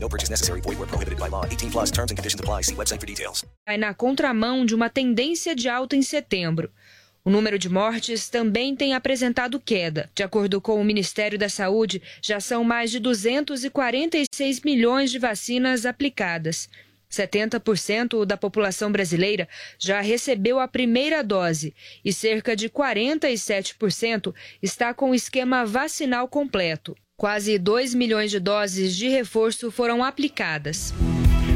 No purchase necessary. Void where prohibited by law. 18 plus terms and conditions apply. See website for details. Vai na contramão de uma tendência de alta em setembro. O número de mortes também tem apresentado queda. De acordo com o Ministério da Saúde, já são mais de 246 milhões de vacinas aplicadas. 70% da população brasileira já recebeu a primeira dose e cerca de 47% está com o esquema vacinal completo. Quase 2 milhões de doses de reforço foram aplicadas.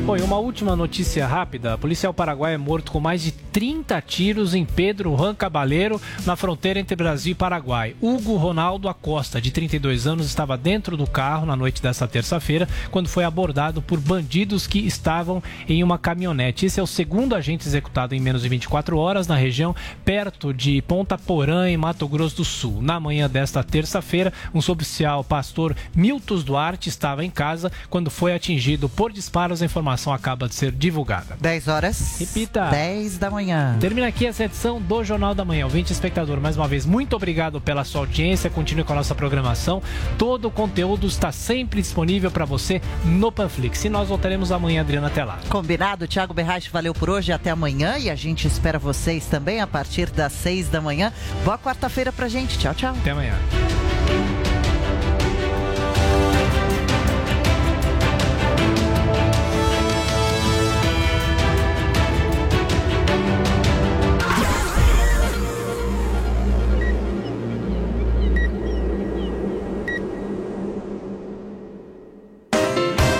Bom, e uma última notícia rápida. Policial paraguaio é morto com mais de 30 tiros em Pedro Juan Cabaleiro, na fronteira entre Brasil e Paraguai. Hugo Ronaldo Acosta, de 32 anos, estava dentro do carro na noite dessa terça-feira, quando foi abordado por bandidos que estavam em uma caminhonete. Esse é o segundo agente executado em menos de 24 horas na região, perto de Ponta Porã, em Mato Grosso do Sul. Na manhã desta terça-feira, um suboficial pastor Miltos Duarte estava em casa quando foi atingido por disparos. A informação acaba de ser divulgada. 10 horas. Repita. 10 da manhã. Termina aqui essa edição do Jornal da Manhã. Ouvinte espectador, mais uma vez, muito obrigado pela sua audiência. Continue com a nossa programação. Todo o conteúdo está sempre disponível para você no Panflix. E nós voltaremos amanhã, Adriana, até lá. Combinado? Thiago Berrache, valeu por hoje. Até amanhã. E a gente espera vocês também a partir das 6 da manhã. Boa quarta-feira pra gente. Tchau, tchau. Até amanhã.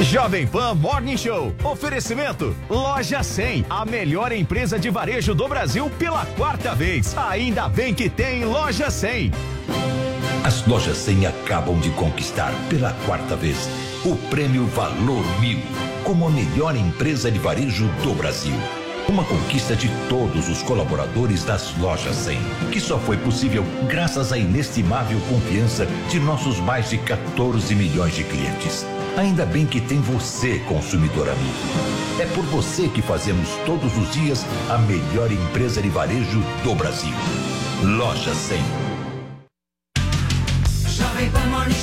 Jovem Pan Morning Show. Oferecimento Loja 100, a melhor empresa de varejo do Brasil pela quarta vez. Ainda bem que tem Loja 100. As lojas 100 acabam de conquistar pela quarta vez o prêmio Valor Mil como a melhor empresa de varejo do Brasil. Uma conquista de todos os colaboradores das lojas 100, que só foi possível graças à inestimável confiança de nossos mais de 14 milhões de clientes. Ainda bem que tem você, consumidor amigo. É por você que fazemos todos os dias a melhor empresa de varejo do Brasil. Loja 100. Jovem Pan Morning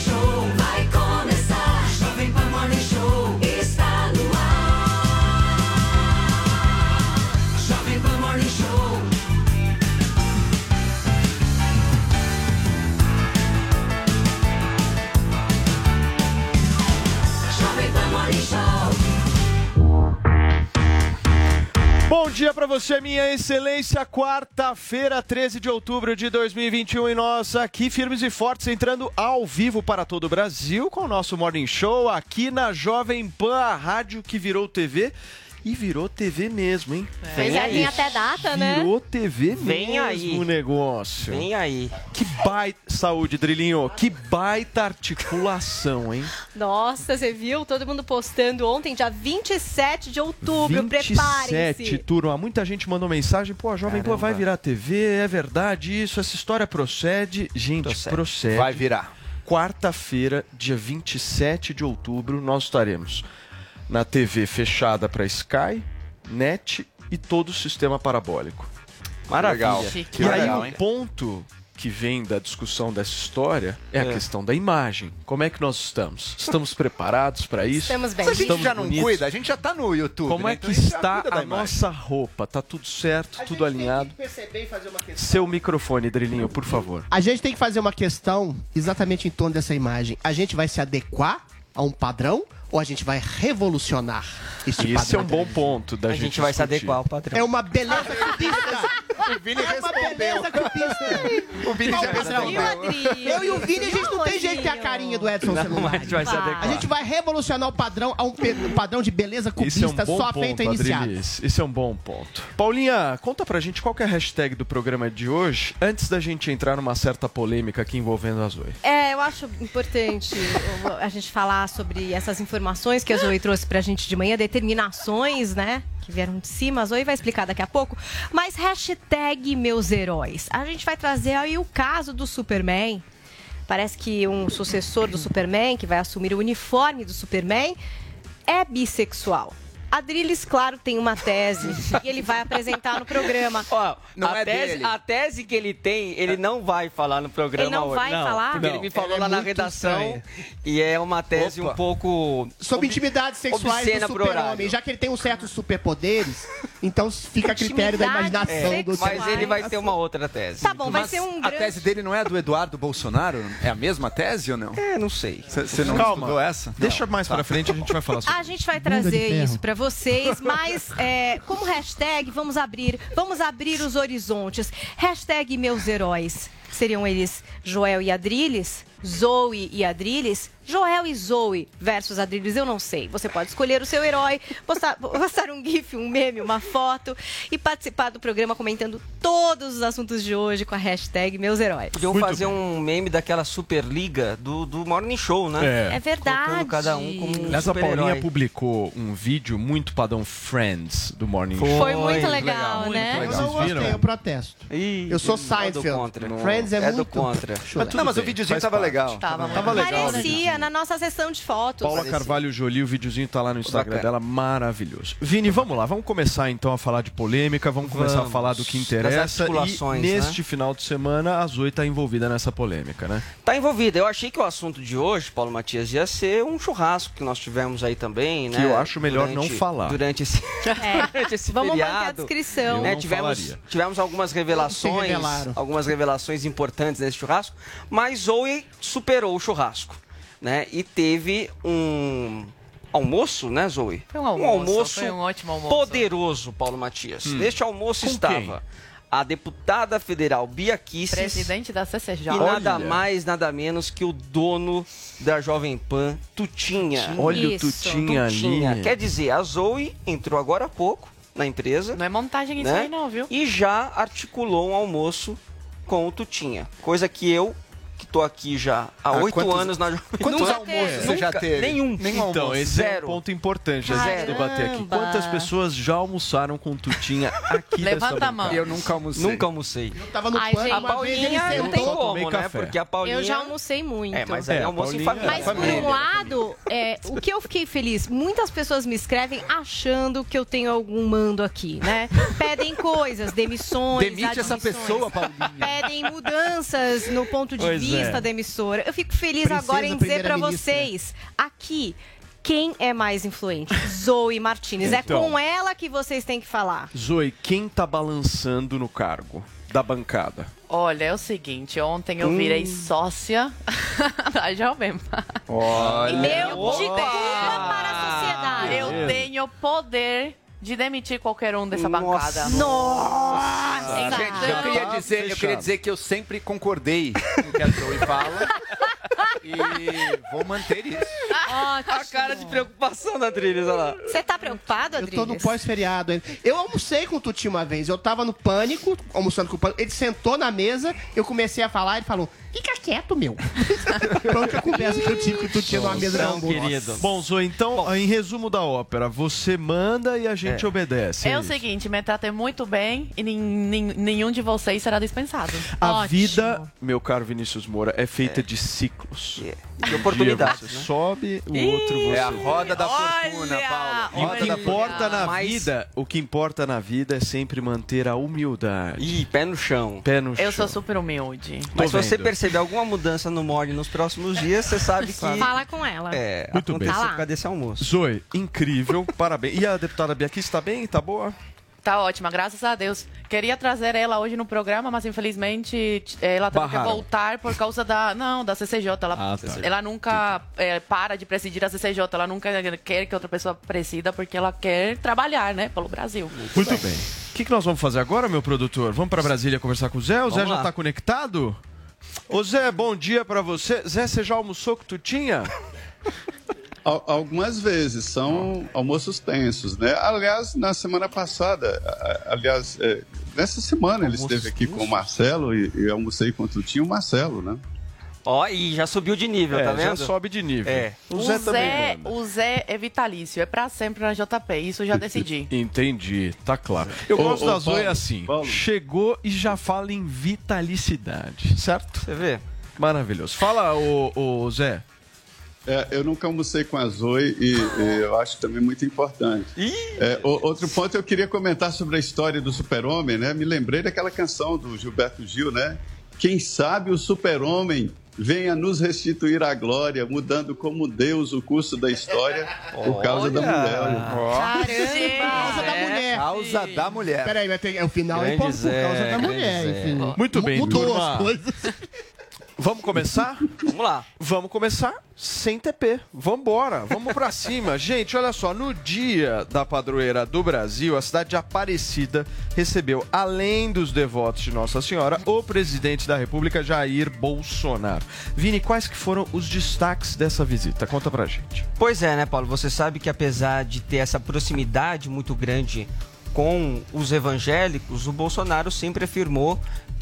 dia pra você, minha excelência. Quarta-feira, 13 de outubro de 2021 e nós aqui firmes e fortes entrando ao vivo para todo o Brasil com o nosso Morning Show aqui na Jovem Pan, a rádio que virou TV. E virou TV mesmo, hein? Pois é, tem até data, né? Virou TV Vem mesmo aí. o negócio. Vem aí. Que baita... Saúde, Drilinho. Que baita articulação, hein? Nossa, você viu? Todo mundo postando ontem, dia 27 de outubro. 27, Preparem-se. turma. Muita gente mandou mensagem. Pô, a Jovem Pan vai virar TV, é verdade isso, essa história procede. Gente, procede. Vai virar. Quarta-feira, dia 27 de outubro, nós estaremos na TV fechada para Sky, NET e todo o sistema parabólico. Maravilha. Legal. E aí Legal, o hein? ponto que vem da discussão dessa história é, a É. questão da imagem. Como é que nós estamos? Estamos preparados para isso? Estamos bem. Se a gente Estamos já não bonitos? cuida, a gente já tá no YouTube. Como né? é Então que a já está a imagem. nossa roupa? Tá tudo certo, tudo alinhado? perceber e fazer uma questão. Seu microfone, Drilinho, por favor. A gente tem que fazer uma questão exatamente em torno dessa imagem. A gente vai se adequar a um padrão ou a gente vai revolucionar este padrão? Esse é um bom ponto da A gente gente vai se adequar ao padrão. É uma beleza cubista. O Vini é uma respondeu. beleza cubista. O Vini já padrão. respondeu. Eu e o Vini, a gente não tem jeito de ter a carinha do Edson Não, celular. a gente vai se adequar. A gente vai revolucionar o padrão a um padrão de beleza Esse é um cubista só ponto, feito. Adrilis. Esse é um bom ponto. Paulinha, conta pra gente qual que é a hashtag do programa de hoje, antes da gente entrar numa certa polêmica aqui envolvendo a Zoe. É, eu acho importante a gente falar sobre essas informações que a Zoe trouxe pra gente de manhã, determinações, né? que vieram de cima. A Zoe vai explicar daqui a pouco. Mas hashtag meus heróis. A gente vai trazer aí o caso do Superman. Parece que um sucessor do Superman, que vai assumir o uniforme do Superman, é bissexual. Adriles, claro, tem uma tese e ele vai apresentar no programa. Ó, Não a, é tese, dele. a tese que ele tem, ele não vai falar no programa Ele não hoje. vai falar? Porque Não. ele me falou Ela é lá na muito redação estranha. e é uma tese Opa. um pouco... Sobre ob- intimidades sexuais do super-homem. Já que ele tem uns certos superpoderes, então fica a critério da imaginação do Mas ele vai ter uma outra tese. Tá bom, vai Mas ser um A grande. tese dele não é a do Eduardo Bolsonaro? É a mesma tese ou não? É, não sei. Você não Calma. estudou essa? Deixa Não. mais Tá. pra frente, a gente vai falar sobre A gente vai trazer isso pra vocês, mas é, como hashtag, vamos abrir, vamos abrir os horizontes. Hashtag meus heróis. Seriam eles Joel e Adriles? Zoe e Adriles? Joel e Zoe versus Adriles, eu não sei. Você pode escolher o seu herói, postar, postar um gif, um meme, uma foto e participar do programa comentando todos os assuntos de hoje com a hashtag meus heróis. Podiam fazer um meme daquela Superliga do, do Morning Show, né? É. É verdade. Colocando cada um como um Aliás, a Paulinha publicou um vídeo muito padrão Friends do Morning Foi. Show. Foi muito legal, né? Eu Vocês não gostei, eu protesto. eu sou é do Seinfeld. contra. Friends é, É do muito... contra. Chorando. Não, mas o videozinho tava legal. Tava, Tava legal, né? Parecia na nossa sessão de fotos. Paula Carvalho Jolie, o videozinho tá lá no Instagram Bacana. dela, maravilhoso. Vini, vamos lá, vamos começar então a falar de polêmica, vamos, começar a Vamos. falar do que interessa. e neste né? final de semana, a Zoe tá envolvida nessa polêmica, né? Tá envolvida. Eu achei que o assunto de hoje, Paulo Matias, ia ser um churrasco que nós tivemos aí também, né? Que eu acho melhor Durante- não falar. Durante esse, durante esse Vamos manter a feriado. descrição. Né, não tivemos, falaria. tivemos algumas revelações, algumas revelações importantes nesse churrasco, mas Zoe superou o churrasco, né? E teve um almoço, né, Zoe? Foi um almoço, foi um ótimo almoço. poderoso, Paulo Matias. Hum. Neste almoço Com estava quem? a deputada federal Bia Kicis Presidente da CCJ. e nada mais, nada menos que o dono da Jovem Pan, Tutinha. Olha Isso. o Tutinha ali. Quer dizer, a Zoe entrou agora há pouco na empresa Não é montagem isso né? aí não, viu? e já articulou um almoço com o Tutinha. Coisa que eu, tô aqui já há Ah, oito quantos- anos na Jovem Quantos Nunca- almoços você já teve? Nenhum. Nenhum Então, almoço. esse é um Zero. ponto importante a gente debater aqui. Quantas pessoas já almoçaram com Tutinha aqui Levanta a mão. Eu nunca almocei. Nunca almocei. Eu tava no Ai, pânico, gente, A vez Paulinha não tem como, né? Porque a Paulinha... Eu já almocei muito. É, mas É, é almoço em Paulinha- família. Mas por família. um lado, é, o que eu fiquei feliz, muitas pessoas me escrevem achando que eu tenho algum mando aqui, né? Pedem coisas, demissões, Demite essa pessoa, Paulinha. Pedem mudanças no ponto de Pois vista é. da emissora. Eu fico feliz Princesa, agora em dizer pra primeira-ministra. vocês, aqui, quem é mais influente? Zoe Martinez. É Então. com ela que vocês têm que falar. Zoe, quem tá balançando no cargo da bancada? Olha, é o seguinte, ontem eu virei sócia da Jovem Pan. Olha. Meu, de culpa para a sociedade. Eu tenho poder de demitir qualquer um dessa Nossa. bancada. Nossa! Gente, eu queria, dizer, eu queria dizer que eu sempre concordei com o que a Zoe fala. e vou manter isso. A cara de preocupação da Trilhas, olha lá. Você tá preocupado, Eu Adriles? tô no pós-feriado ainda. Eu almocei com o Tuti uma vez. Eu tava no pânico, almoçando com o pânico. Ele sentou na mesa, eu comecei a falar, ele falou: fica quieto, meu. Pronto, a conversa que eu tive com o Tuti numa mesa querido. Bom, Zoe, então, em resumo da ópera, você manda e a gente obedece. É o isso. seguinte, me tratei muito bem e nin- nin- nenhum de vocês será dispensado. A Ótimo. vida, meu caro Vinícius Moura, é feita de ciclos. De Um oportunidades, dia você né? sobe, o outro você. É a roda da fortuna! Paulo. E o Roda que da importa na Mas- vida, o que importa na vida é sempre manter a humildade. Ih, pé no chão. Pé no Eu chão. sou super humilde. Mas se você perceber alguma mudança no mod nos próximos dias, você sabe que Fala com ela. é, Muito bem. Tá lá. por causa desse almoço. Zoe, incrível, parabéns. E a deputada Biaqui está bem? Tá boa? Tá ótima, graças a Deus. Queria trazer ela hoje no programa, mas infelizmente ela teve que voltar por causa da. Não, da CCJ. Ela, Ah, tá. ela nunca é, para de presidir a CCJ. Ela nunca quer que outra pessoa presida porque ela quer trabalhar, né, pelo Brasil. Muito bem. O que, que nós vamos fazer agora, meu produtor? Vamos para Brasília conversar com o Zé? O Zé Vamos já lá. tá conectado? Ô Zé, bom dia para você. Zé, você já almoçou com tu tinha? Al- Algumas vezes, são almoços tensos, né? Aliás, na semana passada, aliás, é, nessa semana ele esteve aqui com o Marcelo e, e almocei com o Tutinho e o Marcelo, né? Ó, e já subiu de nível, É, tá já vendo? sobe de nível. É. O O Zé Zé, também manda. o Zé é vitalício, é pra sempre na JP, isso eu já decidi. Entendi, tá claro. Eu Ô, gosto ô, da Zoe assim. Paulo. Chegou e já fala em vitalicidade, certo? Você vê? Maravilhoso. Fala, ô, ô Zé. É, eu nunca almocei com a Zoe e, e eu acho também muito importante. É, o- outro ponto eu queria comentar sobre a história do super-homem, né? Me lembrei daquela canção do Gilberto Gil, né? Quem sabe o super-homem venha nos restituir a glória, mudando como Deus o curso da história por causa da mulher. Causa da mulher. Causa da mulher. Peraí, vai ter, é o final é por, por Zé, causa da mulher, Zé. enfim. Muito bem, Mudou turma. as coisas. Vamos começar? Vamos lá. Vamos começar sem TP. Vambora, vamos pra cima. Gente, olha só, no dia da padroeira do Brasil, a cidade de Aparecida recebeu, além dos devotos de Nossa Senhora, o presidente da República, Jair Bolsonaro. Vini, quais que foram os destaques dessa visita? Conta pra gente. Pois é, né, Paulo? Você sabe que apesar de ter essa proximidade muito grande com os evangélicos, o Bolsonaro sempre afirmou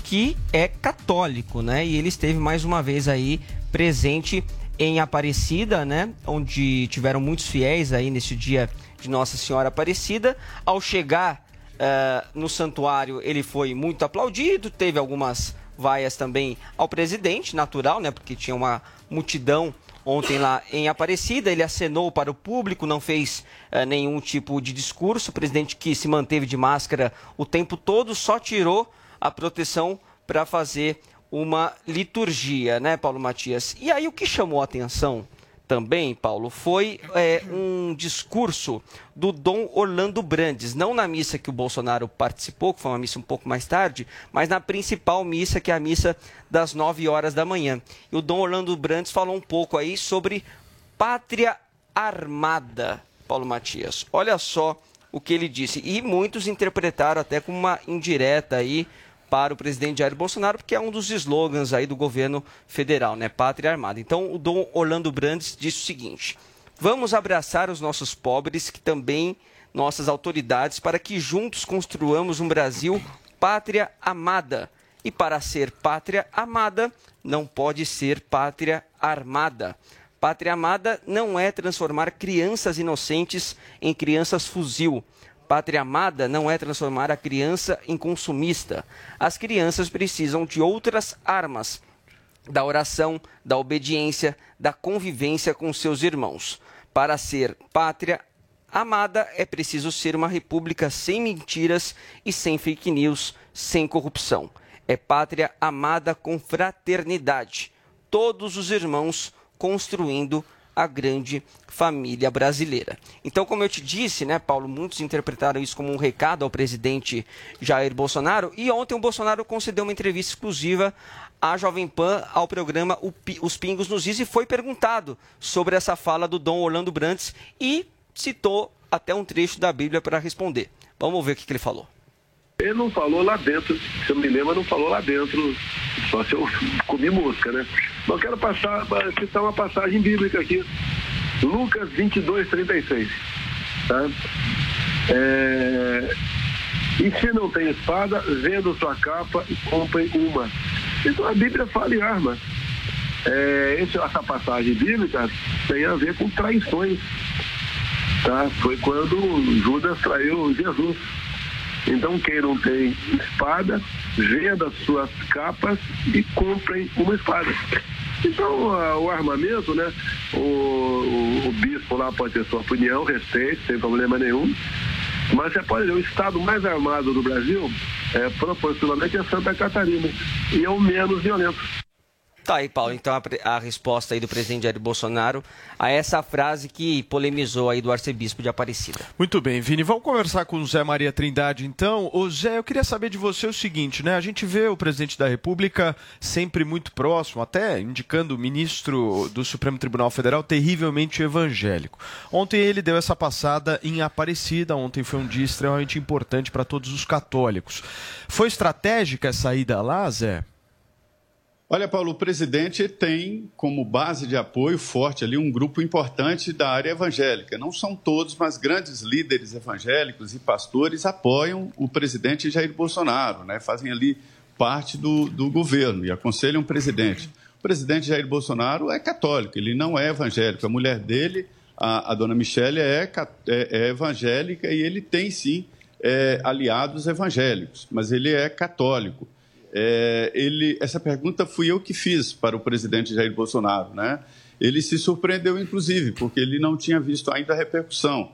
que é católico, né? E ele esteve mais uma vez aí presente em Aparecida, né? Onde tiveram muitos fiéis aí nesse dia de Nossa Senhora Aparecida. Ao chegar eh, no santuário, ele foi muito aplaudido, teve algumas vaias também ao presidente, natural, né? Porque tinha uma multidão ontem lá em Aparecida. Ele acenou para o público, não fez eh, nenhum tipo de discurso. O presidente que se manteve de máscara o tempo todo, só tirou a proteção para fazer uma liturgia, né, Paulo Matias? E aí o que chamou a atenção também, Paulo, foi eh, um discurso do Dom Orlando Brandes, não na missa que o Bolsonaro participou, que foi uma missa um pouco mais tarde, mas na principal missa, que é a missa das 9 horas da manhã. E o Dom Orlando Brandes falou um pouco aí sobre pátria armada, Paulo Matias. Olha só o que ele disse. E muitos interpretaram até como uma indireta aí para o presidente Jair Bolsonaro, porque é um dos slogans aí do governo federal, né? Pátria Armada. Então, o Dom Orlando Brandes disse o seguinte: Vamos abraçar os nossos pobres, que também nossas autoridades, para que juntos construamos um Brasil pátria amada. E para ser pátria amada, não pode ser pátria armada. Pátria amada não é transformar crianças inocentes em crianças fuzil. Pátria amada não é transformar a criança em consumista. As crianças precisam de outras armas: da oração, da obediência, da convivência com seus irmãos. Para ser pátria amada, é preciso ser uma república sem mentiras e sem fake news, sem corrupção. É pátria amada com fraternidade. Todos os irmãos construindo a grande família brasileira. Então, como eu te disse, né, Paulo, muitos interpretaram isso como um recado ao presidente Jair Bolsonaro. E ontem o Bolsonaro concedeu uma entrevista exclusiva à Jovem Pan, ao programa Os Pingos nos Is, e foi perguntado sobre essa fala do Dom Orlando Brandes e citou até um trecho da Bíblia para responder. Vamos ver o que, que ele falou. Ele não falou lá dentro, se eu me lembro, não falou lá dentro, só se eu comi música, né? Mas quero passar, citar uma passagem bíblica aqui. Lucas 22, 36. Tá? É, E se não tem espada, venda sua capa e compre uma. Então a Bíblia fala em arma. É, essa passagem bíblica tem a ver com traições. Tá? Foi quando Judas traiu Jesus. Então, quem não tem espada, venda suas capas e comprem uma espada. Então, a- o armamento, né? O, o- o bispo lá pode ter sua opinião, respeito, sem problema nenhum. Mas você pode ver, o estado mais armado do Brasil, é, proporcionalmente, é Santa Catarina. E é o menos violento. Tá aí, Paulo. Então a, a resposta aí do presidente Jair Bolsonaro a essa frase que polemizou aí do arcebispo de Aparecida. Muito bem, Vini. Vamos conversar com o Zé Maria Trindade, então. Ô Zé, eu queria saber de você o seguinte, né? A gente vê o presidente da República sempre muito próximo, até indicando o ministro do Supremo Tribunal Federal terrivelmente evangélico. Ontem ele deu essa passada em Aparecida. Ontem foi um dia extremamente importante para todos os católicos. Foi estratégica essa ida lá, Zé? Olha, Paulo, o presidente tem como base de apoio forte ali um grupo importante da área evangélica. Não são todos, mas grandes líderes evangélicos e pastores apoiam o presidente Jair Bolsonaro, né? fazem ali parte do, do governo e aconselham o presidente. O presidente Jair Bolsonaro é católico, ele não é evangélico. A mulher dele, a, a dona Michele, é, é- é evangélica e ele tem sim é, aliados evangélicos, mas ele é católico. É, ele, essa pergunta fui eu que fiz para o presidente Jair Bolsonaro, né? Ele se surpreendeu, inclusive, porque ele não tinha visto ainda a repercussão.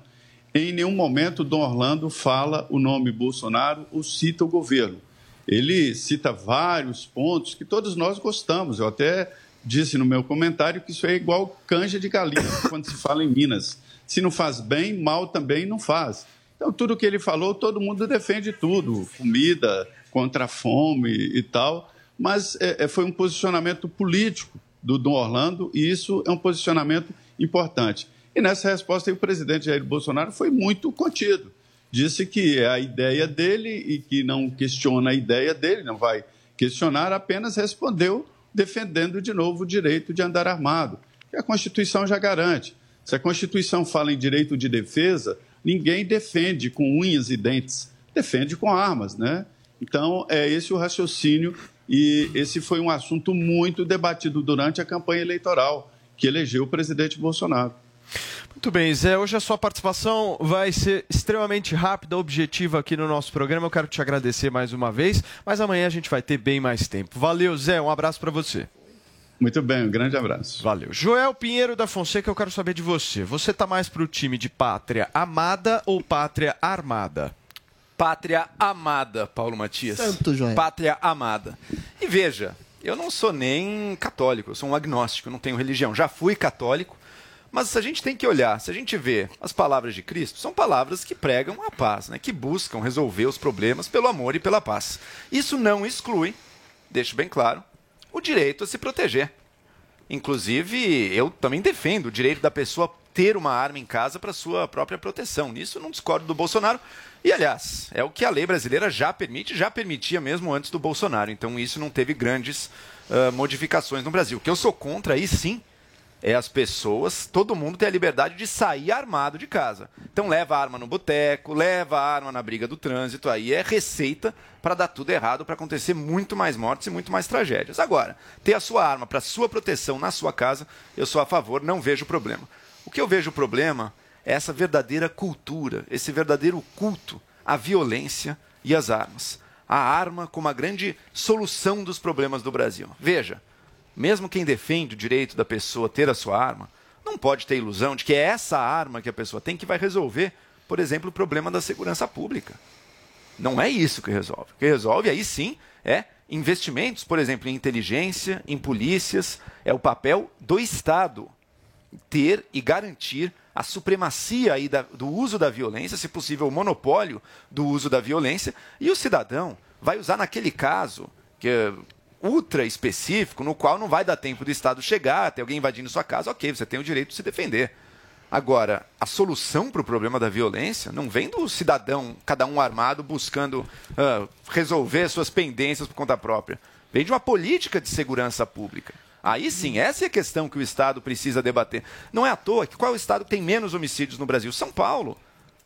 Em nenhum momento, Dom Orlando fala o nome Bolsonaro ou cita o governo. Ele cita vários pontos que todos nós gostamos. Eu até disse no meu comentário que isso é igual canja de galinha quando se fala em Minas. Se não faz bem, mal também não faz. Então, tudo que ele falou, todo mundo defende tudo: comida, contra a fome e tal. Mas é, é, foi um posicionamento político do Dom Orlando e isso é um posicionamento importante. E nessa resposta, o presidente Jair Bolsonaro foi muito contido. Disse que é a ideia dele e que não questiona a ideia dele, não vai questionar, apenas respondeu defendendo de novo o direito de andar armado, que a Constituição já garante. Se a Constituição fala em direito de defesa, ninguém defende com unhas e dentes, defende com armas, né? Então, é esse o raciocínio e esse foi um assunto muito debatido durante a campanha eleitoral que elegeu o presidente Bolsonaro. Muito bem, Zé. Hoje a sua participação vai ser extremamente rápida, objetiva aqui no nosso programa. Eu quero te agradecer mais uma vez, mas amanhã a gente vai ter bem mais tempo. Valeu, Zé. Um abraço para você. Muito bem, um grande abraço. Valeu. Joel Pinheiro da Fonseca, eu quero saber de você. Você tá mais pro time de pátria amada ou pátria armada? Pátria amada, Paulo Matias. Santo Joel. Pátria amada. E veja, eu não sou nem católico, eu sou um agnóstico, não tenho religião. Já fui católico, mas a gente tem que olhar, se a gente vê as palavras de Cristo, são palavras que pregam a paz, né? que buscam resolver os problemas pelo amor e pela paz. Isso não exclui, deixo bem claro, o direito a se proteger. Inclusive, eu também defendo o direito da pessoa ter uma arma em casa para sua própria proteção. Nisso eu não discordo do Bolsonaro. E, aliás, é o que a lei brasileira já permite, já permitia mesmo antes do Bolsonaro. Então, isso não teve grandes ah, modificações no Brasil. O que eu sou contra, aí sim, é as pessoas, todo mundo tem a liberdade de sair armado de casa. Então leva a arma no boteco, leva a arma na briga do trânsito, aí é receita para dar tudo errado, para acontecer muito mais mortes e muito mais tragédias. Agora, ter a sua arma para sua proteção na sua casa, eu sou a favor, não vejo problema. O que eu vejo problema essa verdadeira cultura, esse verdadeiro culto à violência e às armas. A arma como a grande solução dos problemas do Brasil. Veja, mesmo quem defende o direito da pessoa ter a sua arma, não pode ter ilusão de que é essa arma que a pessoa tem que vai resolver, por exemplo, o problema da segurança pública. Não é isso que resolve. O que resolve aí sim é investimentos, por exemplo, em inteligência, em polícias, é o papel do Estado ter e garantir a supremacia aí da- do uso da violência, se possível, o monopólio do uso da violência, e o cidadão vai usar naquele caso que é ultra específico, no qual não vai dar tempo do Estado chegar, ter alguém invadindo sua casa, ok, você tem o direito de se defender. Agora, a solução para o problema da violência não vem do cidadão, cada um armado, buscando ah, resolver suas pendências por conta própria. Vem de uma política de segurança pública. Aí sim, essa é a questão que o Estado precisa debater. Não é à toa que qual é o Estado que tem menos homicídios no Brasil? São Paulo.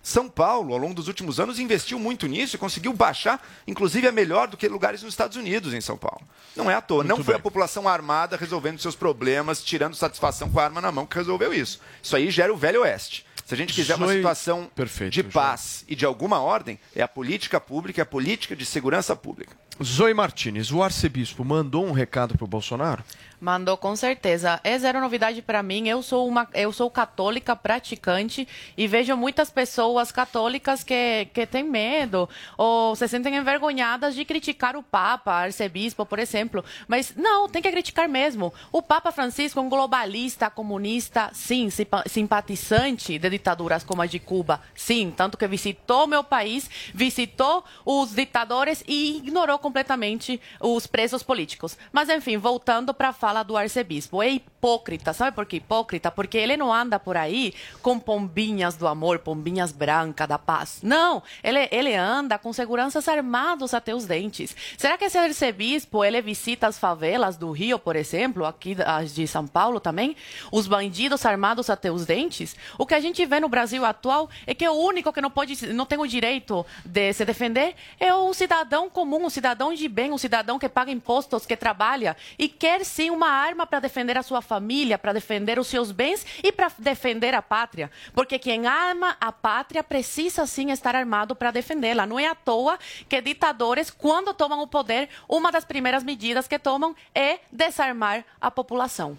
São Paulo, ao longo dos últimos anos, investiu muito nisso e conseguiu baixar, inclusive é melhor do que lugares nos Estados Unidos, em São Paulo. Não é à toa. não foi a população armada resolvendo seus problemas, tirando satisfação com a arma na mão que resolveu isso. Isso aí gera o velho oeste. Se a gente quiser uma situação Perfeito, de paz e de alguma ordem, é a política pública, é a política de segurança pública. Zoe Martinez, o arcebispo mandou um recado pro Bolsonaro? Mandou com certeza. É zero novidade para mim. Eu sou uma, eu sou católica praticante e vejo muitas pessoas católicas que que têm medo ou se sentem envergonhadas de criticar o Papa, arcebispo, por exemplo. Mas não, tem que criticar mesmo. O Papa Francisco é um globalista, comunista, sim, simpa- simpatizante de ditaduras como a de Cuba, sim, tanto que visitou meu país, visitou os ditadores e ignorou completamente os presos políticos. Mas enfim, voltando para a fala do arcebispo, é hipócrita, sabe por que hipócrita? Porque ele não anda por aí com pombinhas do amor, pombinhas brancas da paz. Não, ele, ele anda com seguranças armados até os dentes. Será que esse arcebispo, ele visita as favelas do Rio, por exemplo, aqui as de São Paulo também? Os bandidos armados até os dentes? O que a gente vê no Brasil atual é que o único que não pode, não tem o direito de se defender é o cidadão comum, o cidadão de bem, o cidadão que paga impostos, que trabalha e quer sim uma arma para defender a sua família, para defender os seus bens e para defender a pátria. Porque quem arma a pátria precisa sim estar armado para defendê-la. Não é à toa que ditadores, quando tomam o poder, uma das primeiras medidas que tomam é desarmar a população.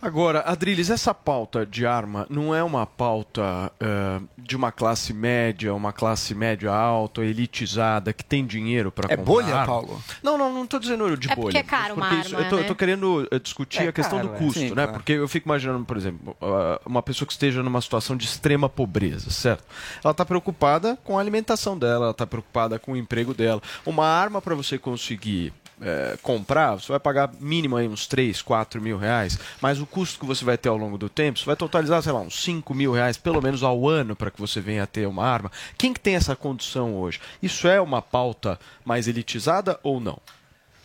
Agora, Adriles, essa pauta de arma não é uma pauta eh, de uma classe média, uma classe média alta, elitizada, que tem dinheiro para É comprar bolha, arma? Paulo? Não, não, não estou dizendo de É bolha. porque é caro uma Porque isso- arma, eu, eu né? querendo eh, discutir É a questão caro, do é. custo, Sim, né? claro. Porque eu fico imaginando, por exemplo, uma pessoa que esteja numa situação de extrema pobreza, certo? Ela está preocupada com a alimentação dela, ela está preocupada com o emprego dela. Uma arma para você conseguir eh, comprar, você vai pagar mínimo aí uns 3, 4 mil reais, mas o custo que você vai ter ao longo do tempo, você vai totalizar, sei lá, uns 5 mil reais, pelo menos ao ano, para que você venha a ter uma arma. Quem que tem essa condição hoje? Isso é uma pauta mais elitizada ou não?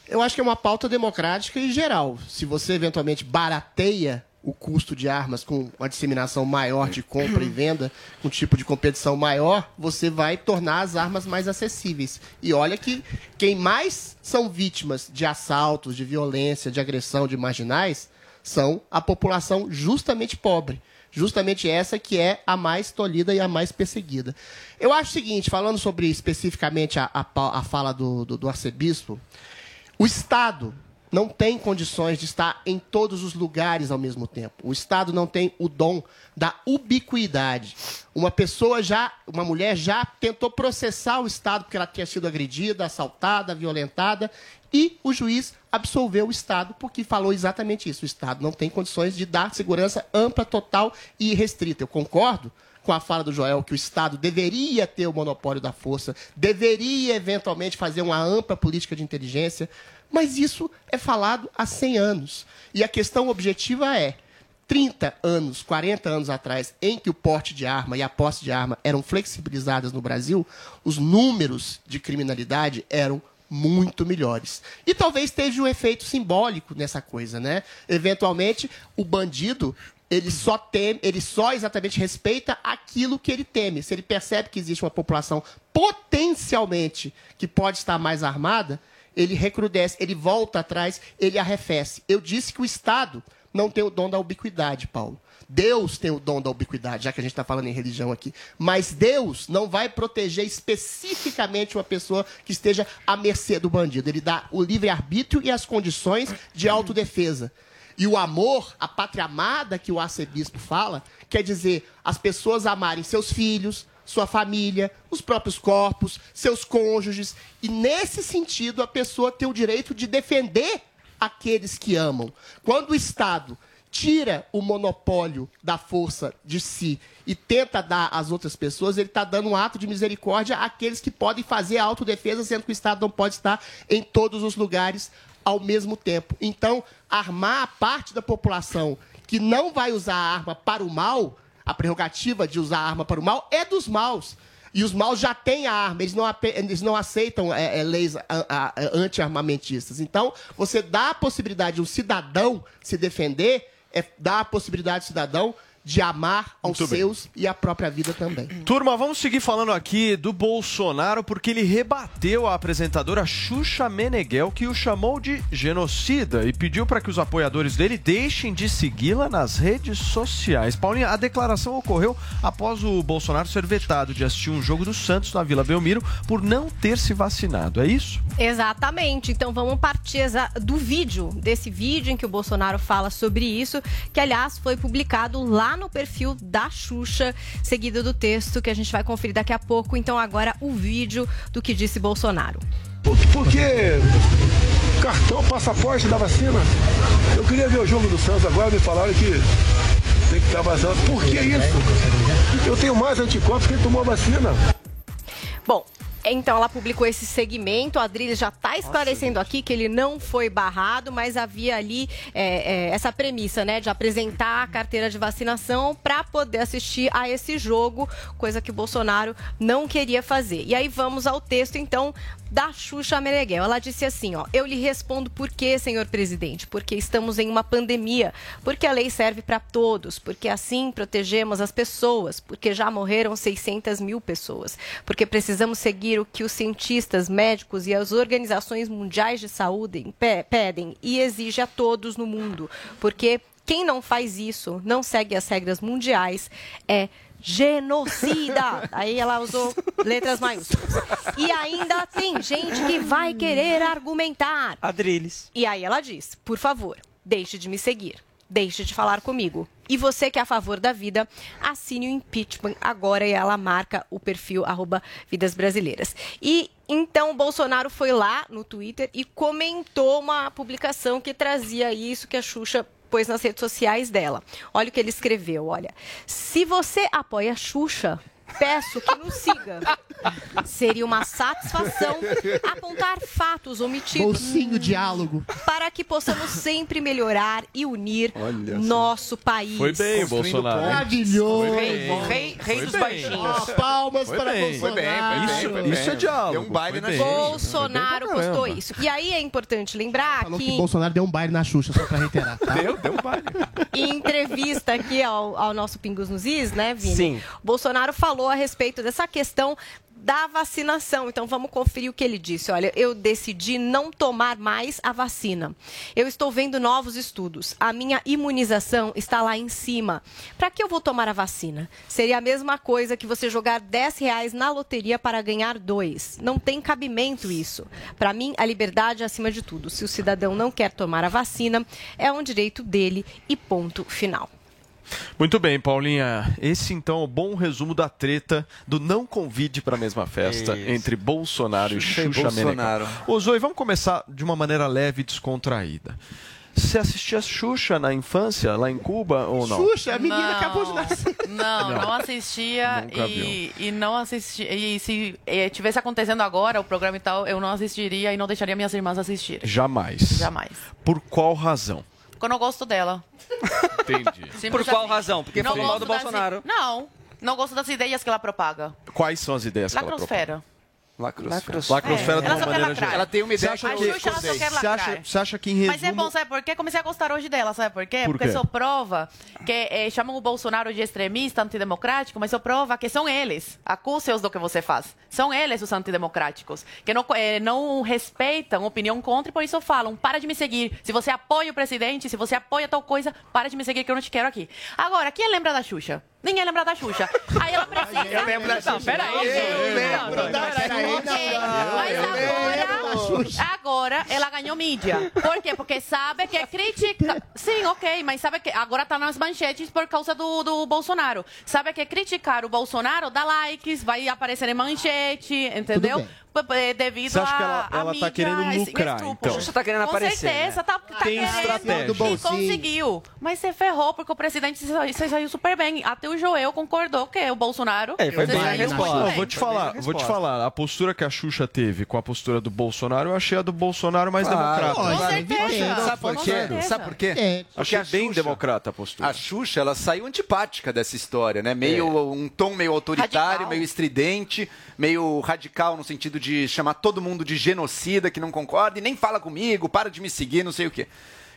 Eu acho que é uma pauta democrática e geral. Se você eventualmente barateia o custo de armas com uma disseminação maior de compra e venda, um tipo de competição maior, você vai tornar as armas mais acessíveis. E olha que quem mais são vítimas de assaltos, de violência, de agressão de marginais são a população justamente pobre. Justamente essa que é a mais tolhida e a mais perseguida. Eu acho o seguinte, falando sobre especificamente a, a a fala do, do, do arcebispo, o Estado não tem condições de estar em todos os lugares ao mesmo tempo. O Estado não tem o dom da ubiquidade. Uma pessoa já, uma mulher já tentou processar o Estado porque ela tinha sido agredida, assaltada, violentada, e o juiz absolveu o Estado porque falou exatamente isso. O Estado não tem condições de dar segurança ampla, total e restrita. Eu concordo com a fala do Joel que o Estado deveria ter o monopólio da força, deveria eventualmente fazer uma ampla política de inteligência, mas isso é falado há 100 anos. E a questão objetiva é: 30 anos, 40 anos atrás, em que o porte de arma e a posse de arma eram flexibilizadas no Brasil, os números de criminalidade eram muito melhores. E talvez esteja um efeito simbólico nessa coisa, né? Eventualmente, o bandido ele só teme, ele só exatamente respeita aquilo que ele teme. Se ele percebe que existe uma população potencialmente que pode estar mais armada, ele recrudesce, ele volta atrás, ele arrefece. Eu disse que o Estado não tem o dom da ubiquidade, Paulo. Deus tem o dom da ubiquidade, já que a gente está falando em religião aqui. Mas Deus não vai proteger especificamente uma pessoa que esteja à mercê do bandido. Ele dá o livre-arbítrio e as condições de autodefesa. E o amor, a pátria amada que o arcebispo fala, quer dizer as pessoas amarem seus filhos, sua família, os próprios corpos, seus cônjuges. E nesse sentido, a pessoa tem o direito de defender aqueles que amam. Quando o Estado tira o monopólio da força de si e tenta dar às outras pessoas, ele está dando um ato de misericórdia àqueles que podem fazer a autodefesa, sendo que o Estado não pode estar em todos os lugares ao mesmo tempo. Então, armar a parte da população que não vai usar a arma para o mal, a prerrogativa de usar a arma para o mal é dos maus. E os maus já têm a arma, eles não, eles não aceitam é, é, leis anti-armamentistas. Então, você dá a possibilidade de um cidadão se defender, é dar a possibilidade do cidadão de amar aos Muito bem. seus e a própria vida também. Turma, vamos seguir falando aqui do Bolsonaro porque ele rebateu a apresentadora Xuxa Meneghel, que o chamou de genocida e pediu para que os apoiadores dele deixem de segui-la nas redes sociais. Paulinha, a declaração ocorreu após o Bolsonaro ser vetado de assistir um jogo do Santos na Vila Belmiro por não ter se vacinado. É isso? Exatamente. Então vamos partir do vídeo, desse vídeo em que o Bolsonaro fala sobre isso, que aliás foi publicado lá no perfil da Xuxa, seguido do texto que a gente vai conferir daqui a pouco. Então agora o vídeo do que disse Bolsonaro. Porque cartão, passaporte da vacina. Eu queria ver o jogo do Santos agora, me falaram que tem que estar vacinado. Por que isso? Eu tenho mais anticorpos que tomou a vacina. Bom, então ela publicou esse segmento. A Adriles já está esclarecendo aqui que ele não foi barrado, mas havia ali é, é, essa premissa, né, de apresentar a carteira de vacinação para poder assistir a esse jogo, coisa que o Bolsonaro não queria fazer. E aí vamos ao texto, então. Da Xuxa Meneghel. Ela disse assim, ó, eu lhe respondo por quê, senhor presidente? Porque estamos em uma pandemia, porque a lei serve para todos, porque assim protegemos as pessoas, porque já morreram 600 mil pessoas, porque precisamos seguir o que os cientistas, médicos e as organizações mundiais de saúde pe- pedem e exige a todos no mundo, porque quem não faz isso, não segue as regras mundiais, é genocida. Aí ela usou letras maiúsculas. E ainda tem gente que vai querer argumentar. Adriles. E aí ela diz: por favor, deixe de me seguir. Deixe de falar comigo. E você que é a favor da vida, assine o impeachment agora e ela marca o perfil arroba Vidas Brasileiras. E então o Bolsonaro foi lá no Twitter e comentou uma publicação que trazia isso que a Xuxa pôs nas redes sociais dela. Olha o que ele escreveu, olha. Se você apoia a Xuxa, peço que nos siga. Seria uma satisfação apontar fatos omitidos Bolsinho diálogo. para que possamos sempre melhorar e unir Olha só. nosso país. Foi bem, Bolsonaro. Maravilhoso. Foi bem. Rei, rei Foi dos bem. baixinhos. Palmas Foi para bem. Bolsonaro. Foi bem, foi bem, Isso, foi bem. isso é diálogo. Deu um baile na bem. Bolsonaro postou isso. E aí é importante lembrar Falou que que Bolsonaro deu um baile na Xuxa, só pra reiterar. Tá? Deu, deu um baile. em entrevista aqui ao, ao nosso Pingos nos Is, né, Vini? Sim. Bolsonaro falou a respeito dessa questão da vacinação. Então vamos conferir o que ele disse. Olha, eu decidi não tomar mais a vacina. Eu estou vendo novos estudos. A minha imunização está lá em cima. Para que eu vou tomar a vacina? Seria a mesma coisa que você jogar 10 reais na loteria para ganhar dois. Não tem cabimento isso. Para mim, a liberdade é acima de tudo. Se o cidadão não quer tomar a vacina, é um direito dele e ponto final. Muito bem, Paulinha. Esse então é o bom resumo da treta do não convide para a mesma festa Isso. entre Bolsonaro Xuxa e Xuxa Bolsonaro. Meneghel. Ô Zoe, vamos começar de uma maneira leve e descontraída. Você assistia Xuxa na infância, lá em Cuba, ou não? Xuxa, a menina Não. acabou de nascer. Não, Não. não, assistia e, e não assisti. E se eh, tivesse acontecendo agora o programa e tal, eu não assistiria e não deixaria minhas irmãs assistir. Jamais. Jamais. Por qual razão? Porque eu não gosto dela. Entendi. Simples Por qual assim. razão? Porque Não falou mal do gosto das- Bolsonaro. Não, não gosto das ideias que ela propaga. Quais são as ideias que ela propõe? Lacrosfera. Lacrosfera. É, de ela uma só quer maneira geral. Ela tem uma ideia que, Xuxa, ela só quer você acha, você acha que em resumo... Mas é bom, sabe por quê? Comecei a gostar hoje dela, sabe por quê? Por Porque quê? isso prova que eh, chamam o Bolsonaro de extremista, antidemocrático, mas isso prova que são eles, acuse-os do que você faz. São eles os antidemocráticos, que não, eh, não respeitam opinião contra e por isso falam, para de me seguir. Se você apoia o presidente, se você apoia tal coisa, para de me seguir que eu não te quero aqui. Agora, quem lembra da Xuxa? Ninguém lembra da Xuxa. Aí ela precisa... Eu lembro da Xuxa. Não, peraí. Eu lembro da peraí. Xuxa. Ok, Mas agora, agora ela ganhou mídia. Por quê? Porque sabe que critica. Sim, ok, mas sabe que agora tá nas manchetes por causa do, do Bolsonaro. Sabe que criticar o Bolsonaro dá likes, vai aparecer em manchete, entendeu? Bem. Devido Você acha que a, ela- ela tá querendo lucrar, estupro. então? Xuxa tá querendo Com aparecer, certeza, né? tá, tá Tem querendo estratégia. Do e conseguiu. Mas você ferrou, porque o presidente se saiu, super bem. Até o Joel concordou que o Bolsonaro É, foi bem a resposta. bem. vou te bem falar, a vou te falar. A postura que a Xuxa teve com a postura do Bolsonaro, eu achei a do Bolsonaro mais Claro, democrata. Com certeza. Sabe por Com quê? Sabe por quê? É. Achei bem Xuxa- democrata a postura. A Xuxa, ela saiu antipática dessa história, né? Meio um tom meio autoritário, Radical. meio estridente, meio radical no sentido de chamar todo mundo de genocida que não concorda e nem fala comigo, para de me seguir, não sei o quê.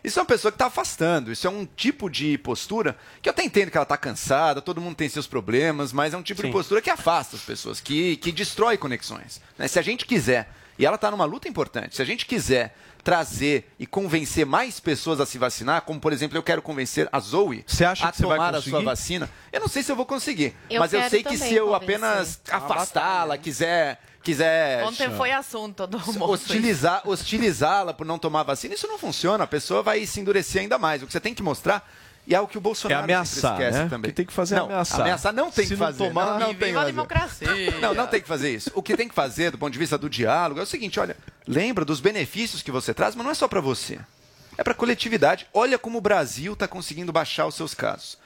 Isso é uma pessoa que está afastando. Isso é um tipo de postura que eu até entendo que ela está cansada, todo mundo tem seus problemas, mas é um tipo de postura que afasta as pessoas, que, que destrói conexões. né? Se a gente quiser, e ela está numa luta importante, se a gente quiser trazer e convencer mais pessoas a se vacinar, como por exemplo eu quero convencer a Zoe a que você vai tomar a sua vacina, eu não sei se eu vou conseguir. Eu mas eu sei que se eu convencer. apenas uma afastá-la, quiser, quiser Ontem foi assunto do almoço. hostilizar, hostilizá-la por não tomar vacina, isso não funciona. A pessoa vai se endurecer ainda mais. O que você tem que mostrar e é o que o Bolsonaro É ameaçar, esquece né? também. Que tem que fazer não, ameaçar. Ameaçar não tem Se que não fazer. tomar, não, não tem fazer. democracia. Não, não tem que fazer isso. O que tem que fazer, do ponto de vista do diálogo, é o seguinte: olha, lembra dos benefícios que você traz, mas não é só para você. É para a coletividade. Olha como o Brasil está conseguindo baixar os seus casos.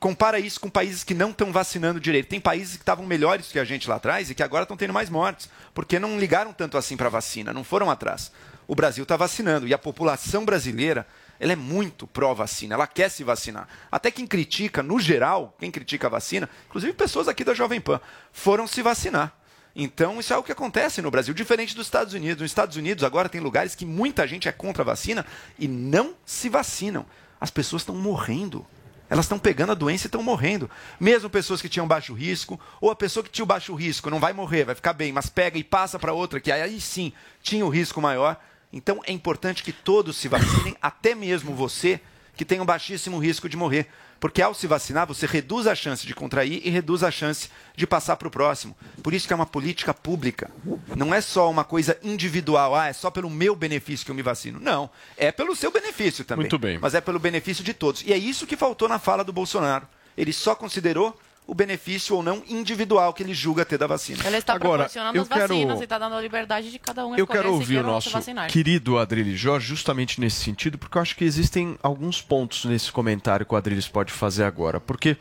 Compara isso com países que não estão vacinando direito. Tem países que estavam melhores que a gente lá atrás e que agora estão tendo mais mortes, porque não ligaram tanto assim para a vacina, não foram atrás. O Brasil está vacinando e a população brasileira ela é muito pró-vacina, ela quer se vacinar. Até quem critica, no geral, quem critica a vacina, inclusive pessoas aqui da Jovem Pan, foram se vacinar. Então, isso é o que acontece no Brasil, diferente dos Estados Unidos. Nos Estados Unidos, agora tem lugares que muita gente é contra a vacina e não se vacinam. As pessoas estão morrendo. Elas estão pegando a doença e estão morrendo. Mesmo pessoas que tinham baixo risco, ou a pessoa que tinha baixo risco não vai morrer, vai ficar bem, mas pega e passa para outra, que aí sim tinha o risco maior. Então é importante que todos se vacinem, até mesmo você que tem um baixíssimo risco de morrer. Porque ao se vacinar, você reduz a chance de contrair e reduz a chance de passar para o próximo. Por isso que é uma política pública. Não é só uma coisa individual, ah, é só pelo meu benefício que eu me vacino. Não, é pelo seu benefício também. Muito bem. Mas é pelo benefício de todos. E é isso que faltou na fala do Bolsonaro. Ele só considerou o benefício ou não individual que ele julga ter da vacina. Ele está Agora, proporcionando eu as quero- vacinas e está dando a liberdade de cada um Eu quero se ouvir o nosso querido Adriles Jorge justamente nesse sentido, porque eu acho que existem alguns pontos nesse comentário que o Adriles pode fazer agora. Porque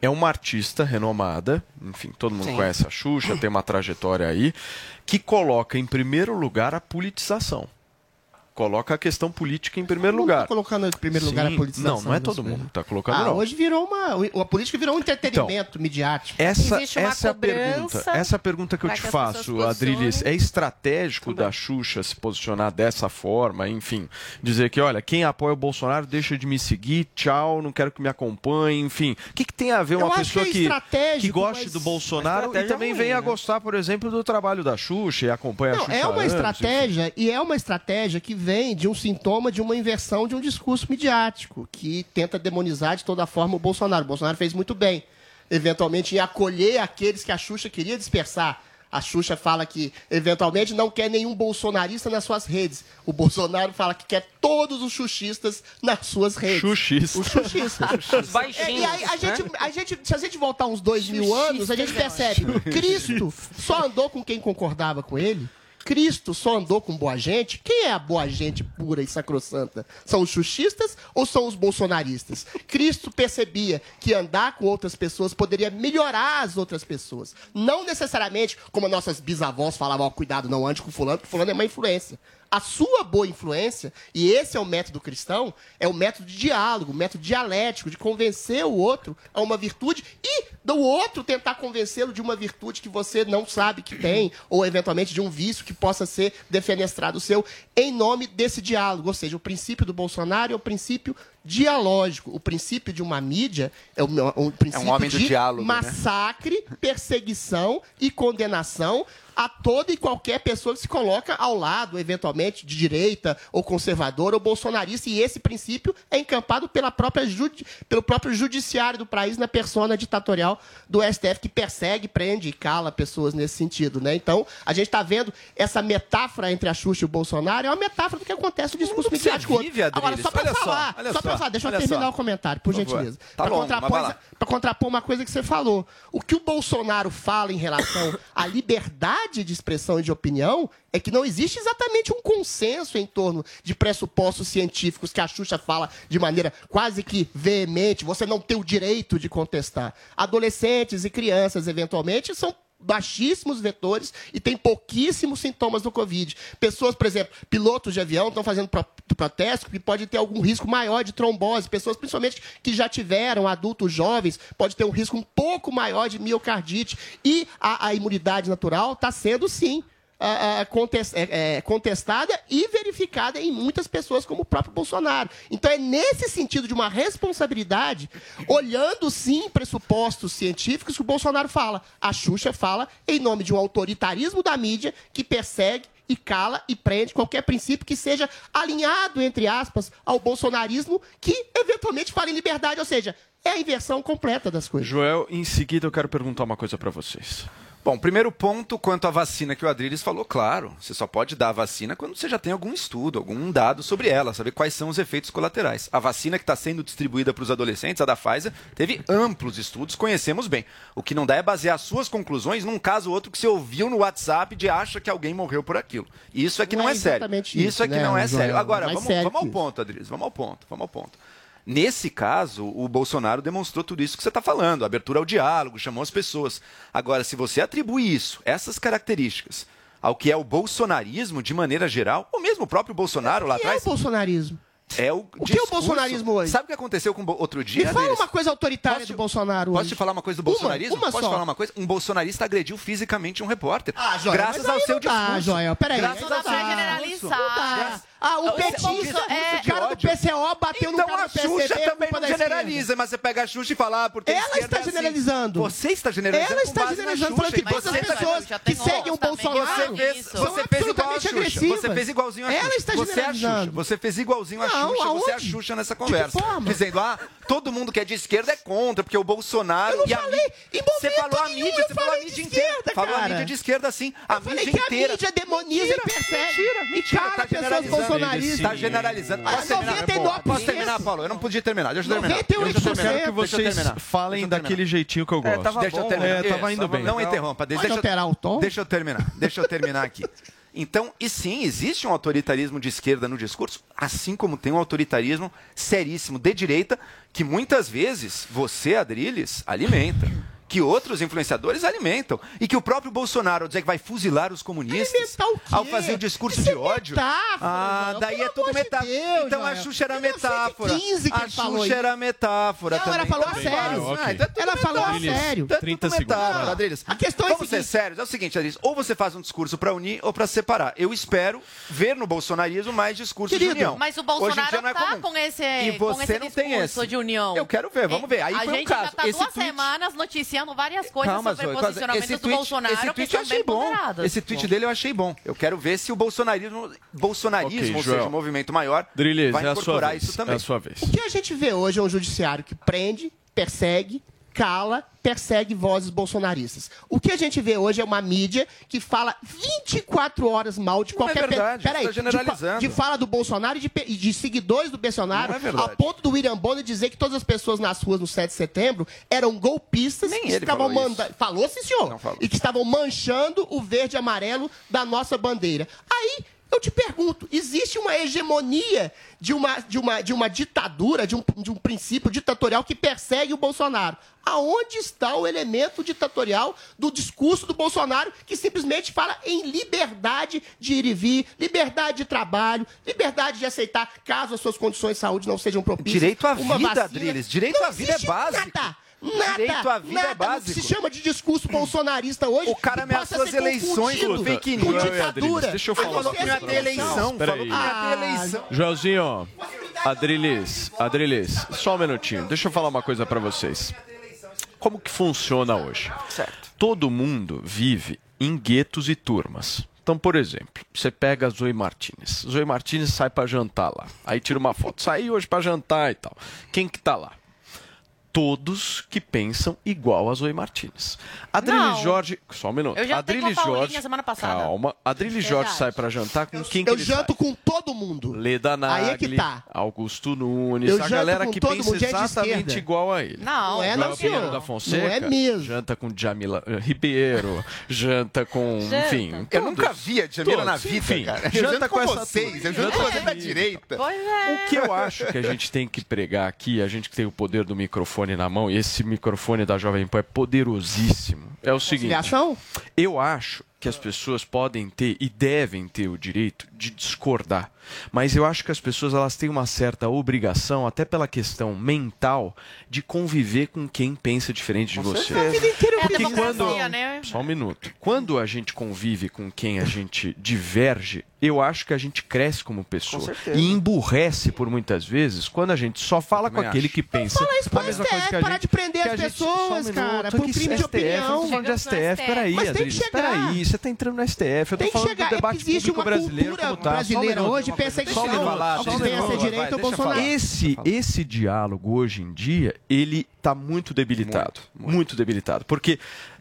é uma artista renomada, enfim, todo mundo Sim. conhece a Xuxa, tem uma trajetória aí, que coloca em primeiro lugar a politização. Coloca a questão política em primeiro Não lugar. tá colocando em primeiro lugar a Sim, politização Não, não é todo mundo que tá colocando, Ah, não. hoje virou uma. A política virou um entretenimento midiático. Essa, essa é a pergunta. Essa é a pergunta que eu te que faço, posicionem. É estratégico da Xuxa se posicionar dessa forma, enfim, dizer que, olha, quem apoia o Bolsonaro deixa de me seguir, tchau, não quero que me acompanhe, enfim. O que, que tem a ver uma Eu acho pessoa que é que, goste mas- do Bolsonaro e também ruim, venha a né? gostar, por exemplo, do trabalho da Xuxa e acompanha a Não, Xuxa é uma anos, estratégia e é uma estratégia que vem de um sintoma de uma inversão de um discurso midiático que tenta demonizar de toda forma o Bolsonaro. O Bolsonaro fez muito bem, eventualmente, em acolher aqueles que a Xuxa queria dispersar. A Xuxa fala que, eventualmente, não quer nenhum bolsonarista nas suas redes. O Bolsonaro fala que quer todos os xuxistas nas suas redes. Xuxista. Os xuxistas. Os baixinhos, E aí, a né? gente, a gente, se a gente voltar uns dois mil anos, a gente percebe. Cristo só andou com quem concordava com ele. Cristo só andou com boa gente. Quem é a boa gente pura e sacrossanta? São os xuxistas ou são os bolsonaristas? Cristo percebia que andar com outras pessoas poderia melhorar as outras pessoas. Não necessariamente, como nossas bisavós falavam, cuidado, não ande com fulano, porque fulano é uma influência. A sua boa influência, e esse é o método cristão, é o método de diálogo, o método dialético, de convencer o outro a uma virtude e do outro tentar convencê-lo de uma virtude que você não sabe que tem, ou eventualmente de um vício que possa ser defenestrado seu, em nome desse diálogo. Ou seja, o princípio do Bolsonaro é o princípio dialógico. O princípio de uma mídia é o, princípio homem do de diálogo, né? massacre, perseguição e condenação a toda e qualquer pessoa que se coloca ao lado, eventualmente, de direita, ou conservadora, ou bolsonarista, e esse princípio é encampado pela própria pelo próprio judiciário do país na persona ditatorial do STF, que persegue, prende e cala pessoas nesse sentido. Né? Então, a gente está vendo essa metáfora entre a Xuxa e o Bolsonaro, é uma metáfora do que acontece no discurso midiático. vive, Agora, só para só, falar, olha só para só, falar, deixa eu terminar só. o comentário, por, Por gentileza. Tá longo, contrapor, para contrapor uma coisa que você falou. O que o Bolsonaro fala em relação à liberdade de expressão e de opinião é que não existe exatamente um consenso em torno de pressupostos científicos que a Xuxa fala de maneira quase que veemente. Você não tem o direito de contestar. Adolescentes e crianças, eventualmente, são baixíssimos vetores e tem pouquíssimos sintomas do Covid. Pessoas, por exemplo, pilotos de avião estão fazendo pro protesto que pode ter algum risco maior de trombose. Pessoas, principalmente, que já tiveram adultos jovens, pode ter um risco um pouco maior de miocardite. E a, a imunidade natural está sendo, sim, é, é, contestada e verificada em muitas pessoas, como o próprio Bolsonaro. Então é nesse sentido de uma responsabilidade, olhando sim pressupostos científicos, que o Bolsonaro fala. A Xuxa fala em nome de um autoritarismo da mídia que persegue e cala e prende qualquer princípio que seja alinhado, entre aspas, ao bolsonarismo, que eventualmente fala em liberdade, ou seja, é a inversão completa das coisas. Joel, em seguida eu quero perguntar uma coisa para vocês. Bom, primeiro ponto quanto à vacina que o Adriles falou, claro, você só pode dar a vacina quando você já tem algum estudo, algum dado sobre ela, saber quais são os efeitos colaterais. A vacina que está sendo distribuída para os adolescentes, a da Pfizer, teve amplos estudos, conhecemos bem. O que não dá é basear suas conclusões num caso ou outro que você ouviu no WhatsApp de acha que alguém morreu por aquilo. Isso é que não, Não é é sério. Isso, isso, é que né, não é Joel? sério. Agora, vamos, sério vamos ao ponto, Adriles, vamos ao ponto, vamos ao ponto. Nesse caso, o Bolsonaro demonstrou tudo isso que você está falando, abertura ao diálogo, chamou as pessoas. Agora, se você atribui isso, essas características, ao que é o bolsonarismo de maneira geral, ou mesmo o próprio Bolsonaro lá O que é atrás, o bolsonarismo? É o, O que é o bolsonarismo hoje? Sabe o que aconteceu com outro dia? Me fala Adriles? uma coisa autoritária do Bolsonaro Posso hoje. te falar uma coisa do Uma, bolsonarismo? uma Posso só. te falar uma coisa? Um bolsonarista agrediu fisicamente um repórter. Ah, Joel, graças mas aí ao seu não dá, discurso. Joel, peraí. Graças ao seu Não discurso. dá. Ah, o Esse petista, discurso o de cara do. PCO bateu no Então cara a do PCB. Xuxa é também culpa não generaliza, mas você pega a Xuxa e fala, ah, porque a Ela está é assim. generalizando. Você está generalizando Ela está generalizando, Xuxa. falando que todas as está- pessoas que seguem o Bolsonaro Você fez, você fez igual a Xuxa. agressivas. Você fez igualzinho a Xuxa. Ela está você é a Xuxa. generalizando. Você fez igualzinho a Não, Xuxa. Você é a? Xuxa nessa conversa. Dizendo, ah, todo mundo que é de esquerda é contra, porque o Bolsonaro. Eu não e falei em Você falou a mídia, eu você falou a mídia de inteira. esquerda, Falou a cara. mídia de esquerda assim. A falei mídia que a inteira. mídia demoniza Mentira, e persegue. Mentira, E mentira. cala Tá pessoas generalizando. bolsonaristas. Tá generalizando. Ah, Posso terminar? 99%. Posso terminar, Paulo? Eu não podia terminar. Deixa eu terminar. 98%. Deixa eu terminar. Quero que eu vocês falem eu daquele jeitinho que eu gosto. É, tava Deixa eu terminar. É, tava indo bem. Não interrompa. Deixa, Pode eu- alterar o tom? Deixa eu terminar. Deixa eu terminar aqui. Então, e sim, existe um autoritarismo de esquerda no discurso, assim como tem um autoritarismo seríssimo de direita, que muitas vezes você, Adriles, alimenta. Que outros influenciadores alimentam. E que o próprio Bolsonaro, ao dizer que vai fuzilar os comunistas, ao fazer o discurso de ódio. metáfora, ah, Joel, daí pelo é tudo de metáfora. Deus, então a. Xuxa era 1915 metáfora. a Xuxa isso. era metáfora Não, também. ela falou a sério. Ah, então é Ela falou a sério. Então é 30 tudo metáfora, segundos. Adriles. A questão é a Vamos ser sérios. É o seguinte, Adriles. Ou você faz um discurso para unir ou para separar. Eu espero ver no bolsonarismo mais discurso de união. Mas o Bolsonaro não é tá comum. com esse, E com você esse não tem discurso esse. de união. Eu quero ver, vamos ver. Aí a foi um gente caso. já tá Esse duas tweet- semanas noticiando várias coisas Calma, sobre Zoe, posicionamentos esse do tweet- Bolsonaro esse que tweet eu achei bom. Esse tweet dele eu achei bom. Eu quero ver se o bolsonarismo, bolsonarismo Ok, ou Joel. seja, o movimento maior, Drilis, vai é a sua incorporar vez. isso também. É a sua vez. O que a gente vê hoje é um judiciário que prende, persegue, cala, persegue vozes bolsonaristas. O que a gente vê hoje é uma mídia que fala 24 horas mal de Não é qualquer... pe- verdade, Peraí, tá de. De, fala do Bolsonaro e de, pe- de seguidores do Bolsonaro, Não é verdade. a ponto do William Bonner dizer que todas as pessoas nas ruas no 7 de setembro eram golpistas Nem que estavam falou manda- Falou, sim, senhor. E que estavam manchando o verde e amarelo da nossa bandeira. Aí eu te pergunto, existe uma hegemonia de uma, de uma, de uma ditadura, de um, de um princípio ditatorial que persegue o Bolsonaro? Aonde está o elemento ditatorial do discurso do Bolsonaro que simplesmente fala em liberdade de ir e vir, liberdade de trabalho, liberdade de aceitar caso as suas condições de saúde não sejam propícias? Direito à uma vida, vacina? Adriles. Direito Não à vida é básico. Nada. Nada, Direito à vida nada é básico. que se chama de discurso bolsonarista hoje. O cara que ameaçou as eleições confundido com fake news. ditadura. Deixa eu falar pensa coisa em pra eleição. vocês. Peraí. Falou que não ia ter eleição. Joelzinho, Adrilis, Adrilis, só um minutinho. Deixa eu falar uma coisa pra vocês. Como que funciona hoje? Certo. Todo mundo vive em guetos e turmas. Então, por exemplo, você pega a Zoe Martinez. Zoe Martinez sai pra jantar lá. Aí tira uma foto. Saí hoje pra jantar e tal. Quem que tá lá? Todos que pensam igual a Zoe Martinez. Adriles. Jorge. Só um minuto. Eu Adriles Jorge. semana passada. Calma. Adriles Jorge sai pra jantar com quem que Eu janto sai? com todo mundo. Leda Nagli, Aí é que tá. Augusto Nunes, Eu a janto galera com que todo pensa mundo, é exatamente igual a ele. Não, Não é, não, senhor. da Fonseca, Não é mesmo. janta com Jamila eh, Ribeiro, janta com, Janta. enfim... Eu nunca vi a Jamila Todos, na vida, enfim, cara. Eu Janta janto com com essa vocês, eu janto janta com você da direita. Pois é. O que eu acho que a gente tem que pregar aqui, a gente que tem o poder do microfone na mão, e esse microfone da Jovem Pan é poderosíssimo, é o seguinte... Eu acho que as pessoas podem ter e devem ter o direito de discordar. Mas eu acho que as pessoas elas têm uma certa obrigação, até pela questão mental, de conviver com quem pensa diferente de você. É a Porque democracia, quando- né? Só um minuto. Quando a gente convive com quem a gente diverge, eu acho que a gente cresce como pessoa. E emburrece por muitas vezes quando a gente só fala com aquele acho. que pensa Fala isso pro a mesma STF, coisa que a parar de prender as gente- pessoas, um cara, por crime de Eu opinião. tô falando de STF, peraí, Mas Adriles, peraí, você tá entrando no STF, eu tô Tem que falando chegar. do É debate público uma brasileiro cultura como tá. Brasileira hoje, perseguição. Deixa ele falar, Ao deixa que ele venha a ser falar, direito vai, ou Bolsonaro. Esse, esse diálogo hoje em dia, ele está muito debilitado. Muito, debilitado. Porque,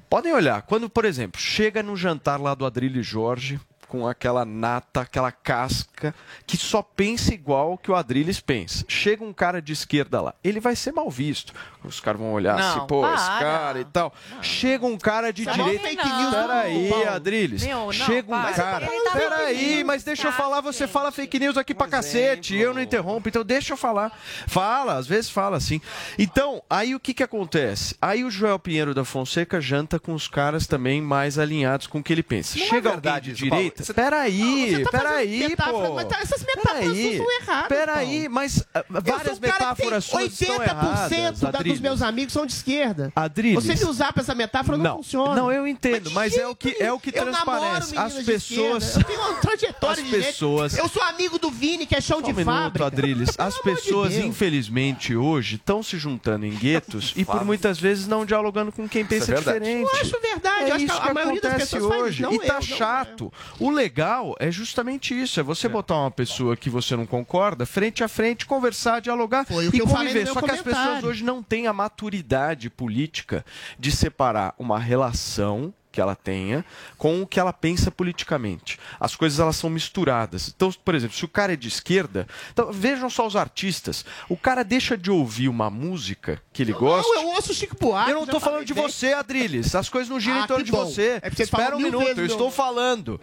podem olhar, quando, por exemplo, chega no jantar lá do Adrilho Jorge, com aquela nata, aquela casca, que só pensa igual que o Adrilles pensa. Chega um cara de esquerda lá, ele vai ser mal visto. Os caras vão olhar Não, assim, pô, esse para. cara e tal. Chega um cara de é direita. fake news, Peraí, Paulo. Adriles. Meu, não, Chega um para. cara. Tá Peraí, mas deixa eu tá, falar. Você fala fake news aqui pra cacete. Eu não interrompo, então deixa eu falar. Fala, às vezes fala assim. Então, aí o que que acontece? Aí o Joel Pinheiro da Fonseca janta com os caras também mais alinhados com o que ele pensa. Não é Chega verdade alguém de isso, direita. Você- Peraí, Não, você tá peraí, metáfora, pô. mas tá- essas metáforas Peraí, são erradas, Peraí, mas ah, várias metáforas suas estão 80% erradas, da- dos meus amigos são de esquerda. Adriles. Você me usar pra essa metáfora não, Não, funciona. não, eu entendo, mas é o que é o que Eu transparece. As de pessoas. Eu tenho uma trajetória as de pessoas- Eu sou amigo do Vini, que é chão Só de um minuto, fábrica. Adriles. As de pessoas, Deus. infelizmente, hoje estão se juntando em guetos e por muitas vezes não dialogando com quem pensa é diferente. Eu acho verdade. É eu acho isso que a, maioria das acontece pessoas faz hoje. Não e eu, tá não chato. O legal é justamente isso: é você botar uma pessoa que você não concorda frente a frente, conversar, dialogar Foi o e que eu conviver. Só que as pessoas hoje não têm a maturidade política de separar uma relação que ela tenha com o que ela pensa politicamente. As coisas elas são misturadas. Então, por exemplo, se o cara é de esquerda, então, vejam só os artistas. O cara deixa de ouvir uma música que ele gosta. Não, eu ouço Chico Buarque. Eu não tô falando de bem. você, Adriles. As coisas não giram Ah, em torno de bom. você. É Espera um minuto, eu estou falando.